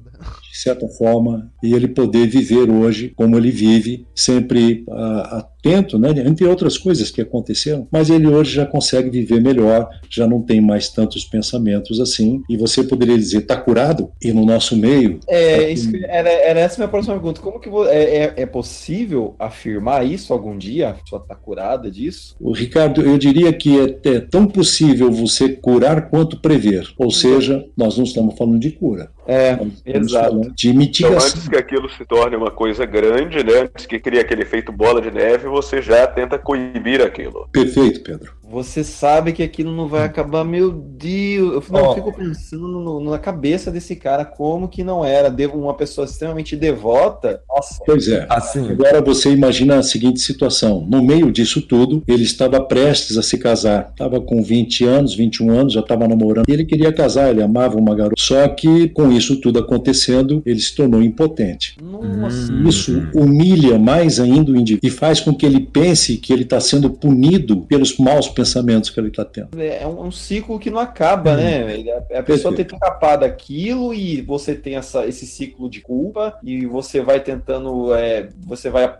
de certa forma, e ele poder viver hoje como ele vive, sempre uh, atento, né, entre outras coisas que aconteceram, mas ele hoje já consegue viver melhor, já não tem mais tantos pensamentos assim, e você poderia dizer, está curado? E no nosso meio... É, tá isso, era, era essa minha próxima pergunta, como que é, é, é possível afirmar isso algum dia? A pessoa está curada disso? O Ricardo, eu diria que é, é tão possível você curar quanto prever, ou seja, nós não estamos falando de cura. É, exato. De mitigação. Então, antes que aquilo se torne uma coisa grande, né? Antes que crie aquele efeito bola de neve, você já tenta coibir aquilo. Perfeito, Pedro. Você sabe que aquilo não vai acabar, meu Deus. Eu não, Ó. fico pensando no- na cabeça desse cara, como que não era devo- uma pessoa extremamente devota. Nossa, Pois é. Assim, Agora você imagina a seguinte situação: no meio disso tudo, ele estava prestes a se casar. Estava com 20 anos, 21 anos, já estava namorando. E ele queria casar, ele amava uma garota. Só que com isso tudo acontecendo, ele se tornou impotente. nossa. Hum. Isso humilha mais ainda o indivíduo e faz com que ele pense que ele está sendo punido pelos maus pensamentos que ele está tendo. É um, um ciclo que não acaba, né? Ele- A, a pessoa Perfeito. tenta escapar daquilo e você tem essa, esse ciclo de culpa e você vai tentando, é, você vai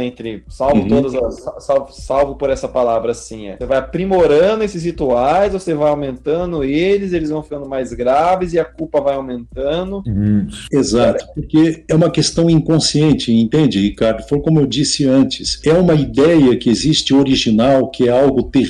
entre salvo Uhum. todas as, salvo, salvo por essa palavra assim, é, você vai aprimorando esses rituais, você vai aumentando eles, eles vão ficando mais graves e a culpa vai aumentando. hum, Exato, porque é uma questão inconsciente, entende, Ricardo? Foi como eu disse antes, é uma ideia que existe original, que é algo terrível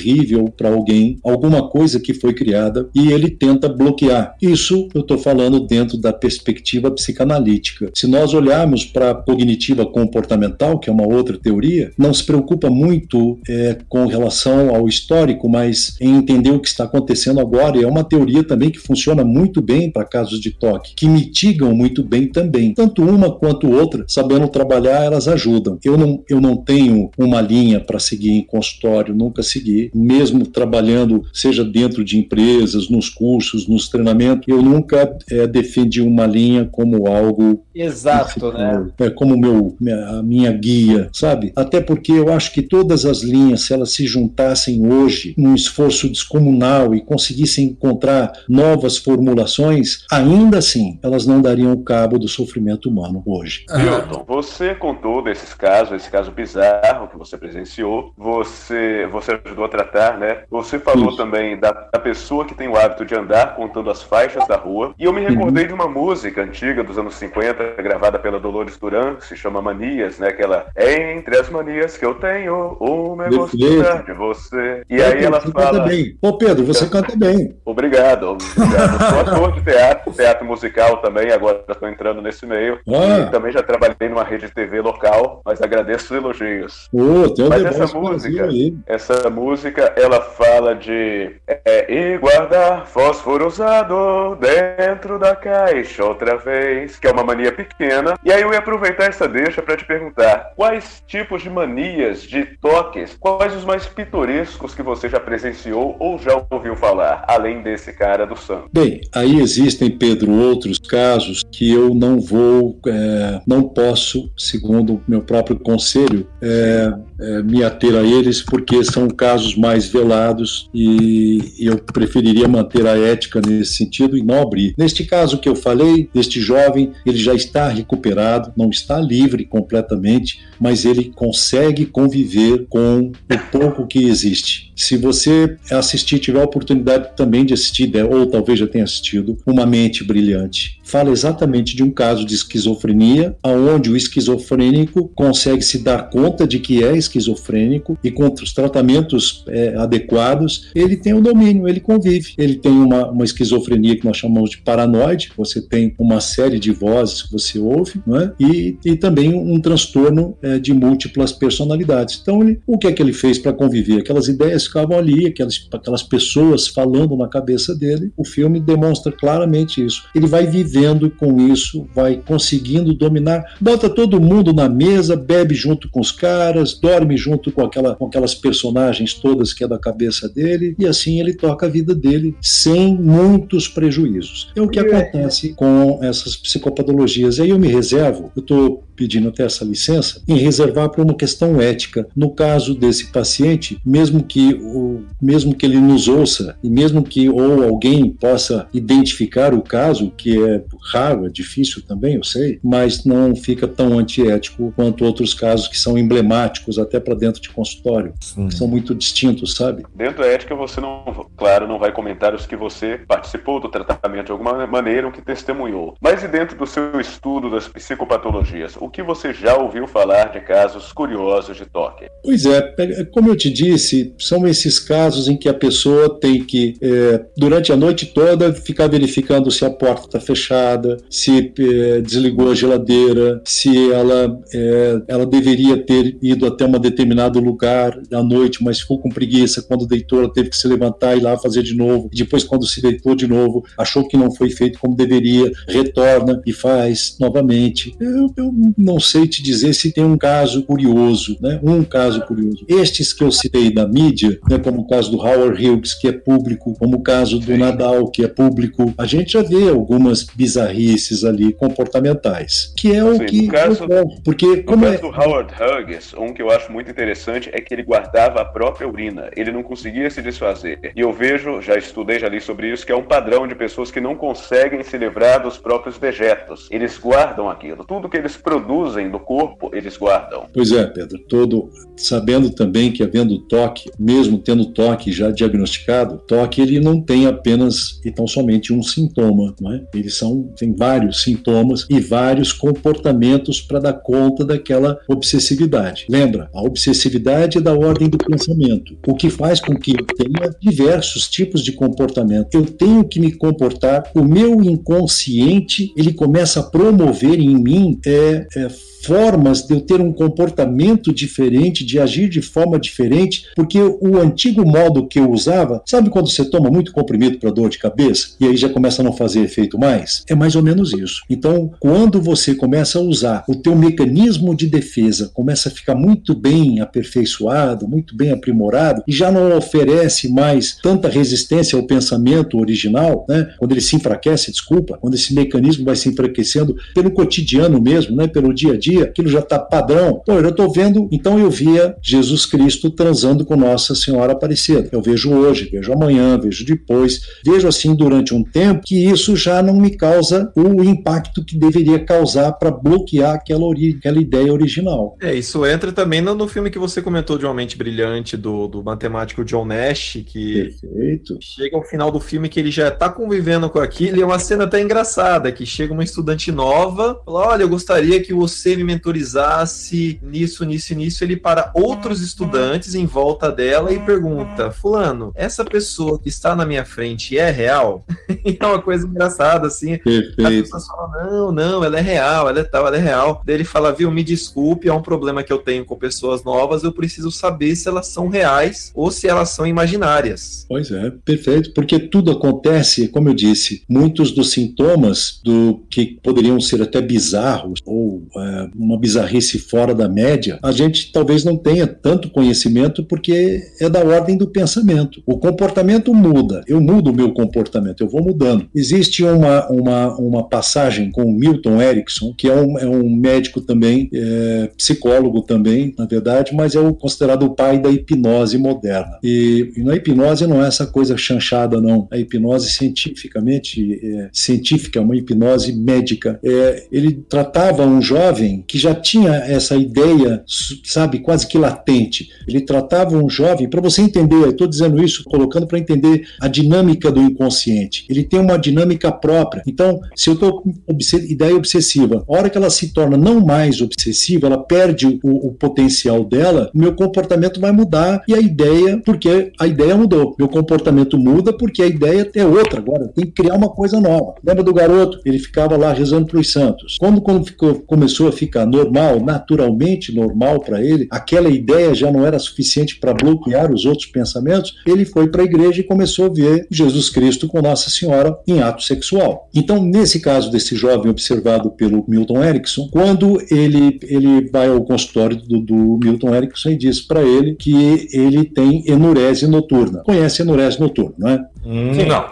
para alguém, alguma coisa que foi criada, e ele tenta bloquear. Isso eu estou falando dentro da perspectiva psicanalítica. Se nós olharmos para a cognitiva comportamental, que é uma outra teoria, não se preocupa muito é, com relação ao histórico, mas em entender o que está acontecendo agora. E é uma teoria também que funciona muito bem para casos de toque, que mitigam muito bem também. Tanto uma quanto outra, sabendo trabalhar, elas ajudam. Eu não, eu não tenho uma linha para seguir em consultório, nunca segui, mesmo trabalhando, seja dentro de empresas, nos cursos, nos treinamentos, eu nunca é, defendi uma linha como algo Exato, né? é como meu, minha- a minha guia, sabe? Até porque eu acho que todas as linhas, se elas se juntassem hoje num esforço descomunal e conseguissem encontrar novas formulações, ainda assim elas não dariam cabo do sofrimento humano hoje. Milton, você contou desses casos, esse caso bizarro que você presenciou, você, você ajudou tratar, né? Você falou Isso. também da, da pessoa que tem o hábito de andar contando as faixas da rua. E eu me recordei Uhum. de uma música antiga dos anos 50, gravada pela Dolores Duran, que se chama Manias, né? Aquela Entre as manias que eu tenho, uma é gostar de você. E aí ela você fala. canta bem. Ô Pedro, você canta bem. Obrigado, obrigado. Sou ator de teatro, teatro musical também, agora estou entrando nesse meio. Ah. E também já trabalhei numa rede de TV local, mas agradeço os elogios. Ô, tem um Mas essa música-. Essa música, ela fala de é, e guardar fósforo usado dentro da caixa outra vez, que é uma mania pequena. E aí eu ia aproveitar essa deixa para te perguntar, quais tipos de manias, de toques, quais os mais pitorescos que você já presenciou ou já ouviu falar, além desse cara do santo? Bem, aí existem, Pedro, outros casos que eu não vou, é, não posso, segundo meu próprio conselho, é, é, me ater a eles, porque são casos mais velados e eu preferiria manter a ética nesse sentido e não abrir. Neste caso que eu falei, deste jovem, ele já está recuperado, não está livre completamente, mas ele consegue conviver com o pouco que existe. Se você assistir, tiver a oportunidade também de assistir, né, ou talvez já tenha assistido, Uma Mente Brilhante, fala exatamente de um caso de esquizofrenia, aonde o esquizofrênico consegue se dar conta de que é esquizofrênico e com os tratamentos é, adequados, ele tem o domínio, ele convive. Ele tem uma, uma esquizofrenia que nós chamamos de paranoide, você tem uma série de vozes que você ouve, é? e, e também um transtorno é, de múltiplas personalidades. Então, ele, o que é que ele fez para conviver? Aquelas ideias ficavam ali, aquelas, aquelas pessoas falando na cabeça dele. O filme demonstra claramente isso. Ele vai vivendo vivendo com isso, vai conseguindo dominar, bota todo mundo na mesa, bebe junto com os caras, dorme junto com, aquela, com aquelas personagens todas que é da cabeça dele, e assim ele toca a vida dele sem muitos prejuízos. É o que acontece com essas psicopatologias. Aí eu me reservo, eu estou pedindo até essa licença, em reservar para uma questão ética. No caso desse paciente, mesmo que o, mesmo que ele nos ouça e mesmo que ou alguém possa identificar o caso, que é raro, é difícil também, eu sei, mas não fica tão antiético quanto outros casos que são emblemáticos até para dentro de consultório, que são muito distintos, sabe? Dentro da ética, você não, claro, não vai comentar os que você participou do tratamento de alguma maneira, ou que testemunhou. Mas e dentro do seu estudo das psicopatologias, o que você já ouviu falar de casos curiosos de toque? Pois é, é, como eu te disse, são esses casos em que a pessoa tem que, é, durante a noite toda, ficar verificando se a porta está fechada, se é, desligou a geladeira, se ela, é, ela deveria ter ido até um determinado lugar à noite, mas ficou com preguiça. Quando deitou, ela teve que se levantar e ir lá fazer de novo. Depois, quando se deitou de novo, achou que não foi feito como deveria, retorna e faz novamente. Eu, eu não sei te dizer se tem um caso curioso, né? um caso curioso. Estes que eu citei da mídia, né, como o caso do Howard Hughes, que é público, como o caso do Nadal, que é público, a gente já vê algumas bizarrices ali comportamentais, que é o Sim, que caso, ocorre. Porque, como caso é... do Howard Hughes, um que eu acho muito interessante é que ele guardava a própria urina, ele não conseguia se desfazer. E eu vejo, já estudei, já li sobre isso, que é um padrão de pessoas que não conseguem se livrar dos próprios dejetos. Eles guardam aquilo. Tudo que eles produzem do corpo, eles guardam. Pois é, Pedro. Todo sabendo também que havendo toque, mesmo tendo toque já diagnosticado, toque ele não tem apenas e tão somente um sintoma, não é? Eles são tem vários sintomas e vários comportamentos para dar conta daquela obsessividade. Lembra, a obsessividade é da ordem do pensamento, o que faz com que eu tenha diversos tipos de comportamento. Eu tenho que me comportar, o meu inconsciente ele começa a promover em mim é, é formas de eu ter um comportamento diferente, de agir de forma diferente, porque o antigo modo que eu usava, sabe quando você toma muito comprimido para dor de cabeça e aí já começa a não fazer efeito mais? É mais ou menos isso. Então, quando você começa a usar o teu mecanismo de defesa, começa a ficar muito bem aperfeiçoado, muito bem aprimorado e já não oferece mais tanta resistência ao pensamento original, né? Quando ele se enfraquece, desculpa, quando esse mecanismo vai se enfraquecendo pelo cotidiano mesmo, né? Pelo dia a dia dia, aquilo já está padrão. Pô, eu estou vendo, então eu via Jesus Cristo transando com Nossa Senhora Aparecida. Eu vejo hoje, vejo amanhã, vejo depois, vejo assim durante um tempo que isso já não me causa o impacto que deveria causar para bloquear aquela, aquela ideia original. É, isso entra também no, no, filme que você comentou de Uma Mente Brilhante, do, do matemático John Nash, que Perfeito. chega ao final do filme que ele já está convivendo com aquilo, e é uma cena até engraçada, que chega uma estudante nova, fala, olha, eu gostaria que você me mentorizasse nisso, nisso e nisso, ele para outros estudantes em volta dela e pergunta: Fulano, essa pessoa que está na minha frente é real? é uma coisa engraçada, assim. Perfeito. As pessoas falam: Não, não, ela é real, ela é tal, ela é real. Daí ele fala: Viu, me desculpe, é um problema que eu tenho com pessoas novas, eu preciso saber se elas são reais ou se elas são imaginárias. Pois é, perfeito, porque tudo acontece, como eu disse, muitos dos sintomas do que poderiam ser até bizarros ou é, uma bizarrice fora da média, a gente talvez não tenha tanto conhecimento porque é da ordem do pensamento. O comportamento muda, eu mudo o meu comportamento, eu vou mudando. Existe uma, uma, uma passagem com Milton Erickson, que é um, é um médico também, é, psicólogo também, na verdade, mas é o considerado o pai da hipnose moderna. E, e na hipnose não é essa coisa chanchada, não. A hipnose cientificamente, é, científica, uma hipnose médica. É, ele tratava um jovem que já tinha essa ideia, sabe, quase que latente. Ele tratava um jovem, para você entender, estou dizendo isso, colocando para entender a dinâmica do inconsciente. Ele tem uma dinâmica própria. Então, se eu estou ideia obsessiva, a hora que ela se torna não mais obsessiva, ela perde o, o potencial dela, meu comportamento vai mudar e a ideia, porque a ideia mudou. Meu comportamento muda porque a ideia é outra agora. Tem que criar uma coisa nova. Lembra do garoto? Ele ficava lá rezando para os santos. Quando, quando ficou, começou a ficar normal, naturalmente normal para ele, aquela ideia já não era suficiente para bloquear os outros pensamentos, ele foi para a igreja e começou a ver Jesus Cristo com Nossa Senhora em ato sexual. Então, nesse caso desse jovem observado pelo Milton Erickson, quando ele, ele vai ao consultório do, do Milton Erickson e diz para ele que ele tem enurese noturna. Conhece enurese noturna, não é? Hum, não.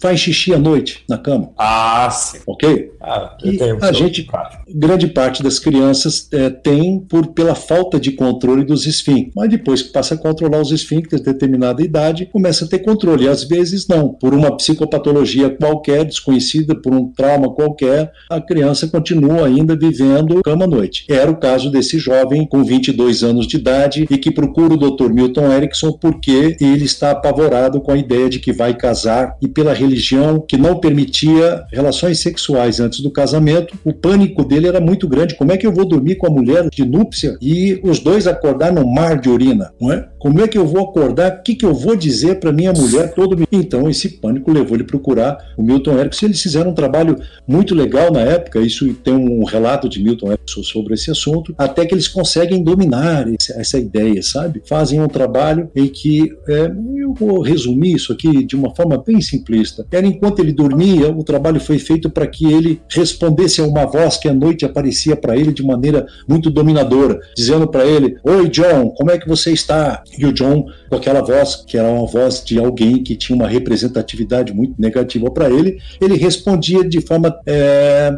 Faz xixi à noite na cama, Ah, sim. ok? Ah, eu E tenho a gente- Claro. grande parte das crianças é, tem por pela falta de controle dos esfíncteres. Mas depois que passa a controlar os esfíncteres, determinada idade, começa a ter controle. E às vezes não. Por uma psicopatologia qualquer, desconhecida, por um trauma qualquer, a criança continua ainda vivendo cama à noite. Era o caso desse jovem com 22 anos de idade e que procura o Dr. Milton Erickson porque ele está apavorado com a ideia de que vai casar e pela religião que não permitia relações sexuais antes do casamento, o pânico dele era muito grande. Como é que eu vou dormir com a mulher de núpcia e os dois acordar num mar de urina? Não é? Como é que eu vou acordar? O que, que eu vou dizer para minha mulher todo Então, esse pânico levou ele a procurar o Milton Erickson. Eles fizeram um trabalho muito legal na época. Isso tem um relato de Milton Erickson sobre esse assunto. Até que eles conseguem dominar essa ideia, sabe? Fazem um trabalho em que, é, eu vou resumir isso aqui de uma forma bem simplista. Era enquanto ele dormia, o trabalho foi feito para que ele respondesse a uma voz que à noite aparecia para ele de maneira muito dominadora, dizendo para ele: Oi, John, como é que você está? E o John, com aquela voz, que era uma voz de alguém que tinha uma representatividade muito negativa para ele, ele respondia de forma é,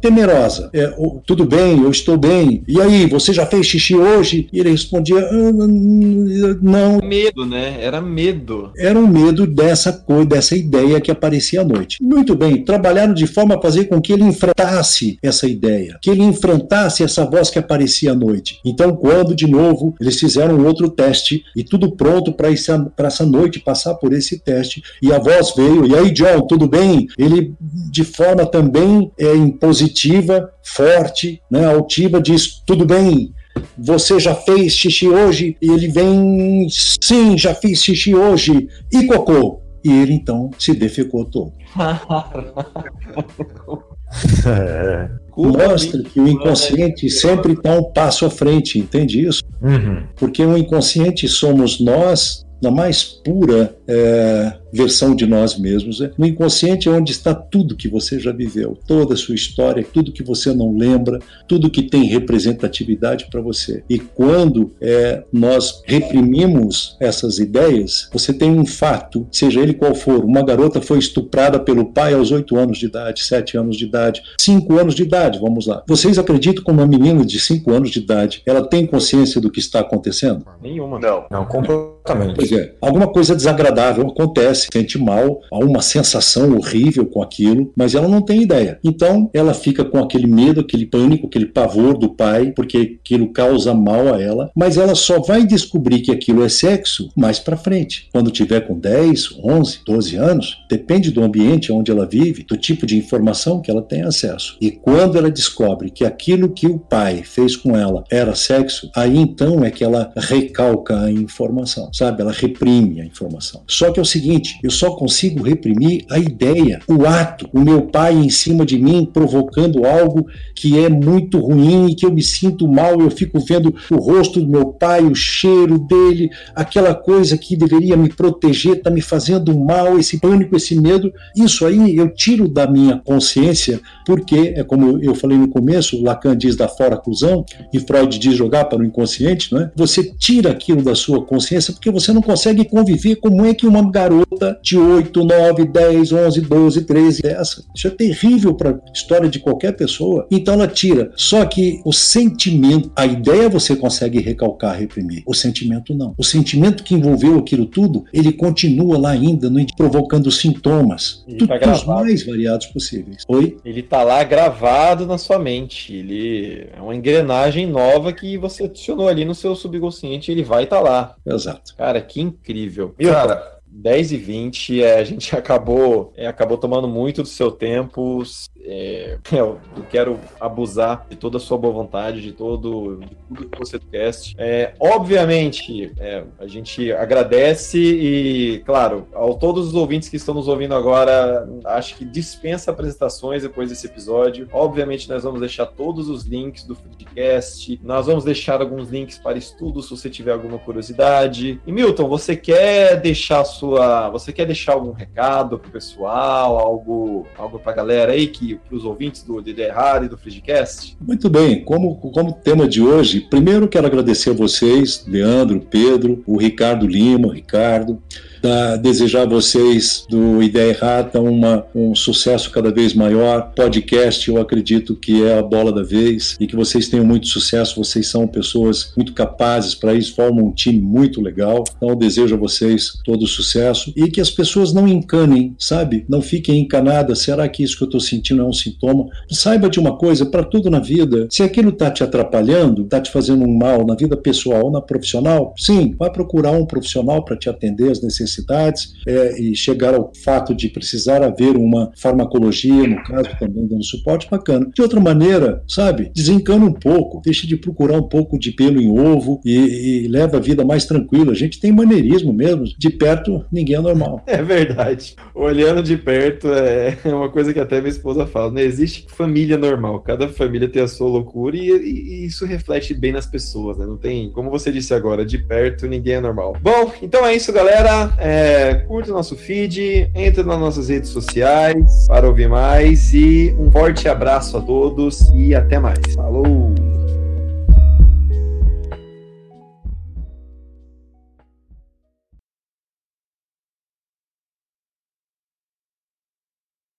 temerosa: é, "Oh, Tudo bem, eu estou bem. E aí, você já fez xixi hoje? E ele respondia: "Ah, Não, Medo, né? Era medo. era um medo dessa coisa, dessa ideia que aparecia à noite. Muito bem, trabalharam de forma a fazer com que ele enfrentasse essa ideia, que ele enfrentasse essa voz que aparecia à noite. Então, quando de novo eles fizeram outro teste e tudo pronto para essa noite passar por esse teste, e a voz veio, e aí, John, tudo bem? Ele, de forma também é, impositiva, forte, né, altiva, diz: tudo bem, você já fez xixi hoje? E ele vem, sim, já fiz xixi hoje. E cocô? E ele então se defecou todo. É. Mostra que o inconsciente sempre está um passo à frente, entende isso? Uhum. Porque o inconsciente somos nós na mais pura é, versão de nós mesmos. né? No inconsciente é onde está tudo que você já viveu, toda a sua história, tudo que você não lembra, tudo que tem representatividade para você. E quando é, nós reprimimos essas ideias, você tem um fato, seja ele qual for, uma garota foi estuprada pelo pai aos 8 anos de idade, 7 anos de idade, 5 anos de idade, vamos lá. Vocês acreditam que uma menina de 5 anos de idade, ela tem consciência do que está acontecendo? Nenhuma. Não. Não, completamente. Pois é, alguma coisa desagradável acontece, sente mal, há uma sensação horrível com aquilo, mas ela não tem ideia. Então, ela fica com aquele medo, aquele pânico, aquele pavor do pai, porque aquilo causa mal a ela, mas ela só vai descobrir que aquilo é sexo mais pra frente. Quando tiver com 10, 11, 12 anos, depende do ambiente onde ela vive, do tipo de informação que ela tem acesso. E quando ela descobre que aquilo que o pai fez com ela era sexo, aí então é que ela recalca a informação, sabe? Ela reprime a informação. Só que é o seguinte, eu só consigo reprimir a ideia, o ato, o meu pai em cima de mim provocando algo que é muito ruim e que eu me sinto mal, eu fico vendo o rosto do meu pai, o cheiro dele, aquela coisa que deveria me proteger, está me fazendo mal, esse pânico, esse medo. Isso aí eu tiro da minha consciência, porque é como eu falei no começo, Lacan diz da fora-clusão e Freud diz jogar para o inconsciente, não é? Você tira aquilo da sua consciência porque você não consegue conviver como é que uma garota de 8, 9, 10, 11, 12, 13 é essa. Isso é terrível para a história de qualquer pessoa. Então ela tira. Só que o sentimento, a ideia você consegue recalcar, reprimir. O sentimento não. O sentimento que envolveu aquilo tudo, ele continua lá ainda, no, provocando sintomas. Ele Tudo tá os mais variados possíveis. Oi? Ele tá lá gravado na sua mente. Ele é uma engrenagem nova que você adicionou ali no seu subconsciente ele vai estar lá. Exato. Cara, que incrível. Cara, 10 e 20 é, a gente acabou, é, acabou tomando muito do seu tempo. É, eu quero abusar de toda a sua boa vontade, de todo de tudo que você cast. É, obviamente, é, a gente agradece e, claro, a todos os ouvintes que estão nos ouvindo agora, acho que dispensa apresentações depois desse episódio. Obviamente, nós vamos deixar todos os links do podcast, nós vamos deixar alguns links para estudos se você tiver alguma curiosidade. E Milton, você quer deixar sua, você quer deixar algum recado pro pessoal, algo, algo pra galera aí que para os ouvintes do DD Errado e do Frigcast? Muito bem, como, como tema de hoje, primeiro quero agradecer a vocês, Leandro, Pedro, o Ricardo Lima, Ricardo, da, desejar a vocês do Ideia Errata uma, um sucesso cada vez maior. Podcast, eu acredito que é a bola da vez e que vocês tenham muito sucesso. Vocês são pessoas muito capazes para isso, formam um time muito legal. Então, desejo a vocês todo sucesso e que as pessoas não encanem, sabe? Não fiquem encanadas. Será que isso que eu estou sentindo é um sintoma? Saiba de uma coisa: para tudo na vida, se aquilo está te atrapalhando, está te fazendo um mal na vida pessoal ou na profissional, sim, vai procurar um profissional para te atender necessidades necessidades é, e chegar ao fato de precisar haver uma farmacologia, no caso, também dando suporte, bacana. De outra maneira, sabe, desencana um pouco, deixa de procurar um pouco de pelo em ovo e, e leva a vida mais tranquila. A gente tem maneirismo mesmo, de perto ninguém é normal. É verdade. Olhando de perto é uma coisa que até minha esposa fala, não existe família normal, cada família tem a sua loucura e, e isso reflete bem nas pessoas, né? Não tem, como você disse agora, de perto ninguém é normal. Bom, então é isso, galera. É, curta o nosso feed, entre nas nossas redes sociais para ouvir mais e um forte abraço a todos e até mais. Falou!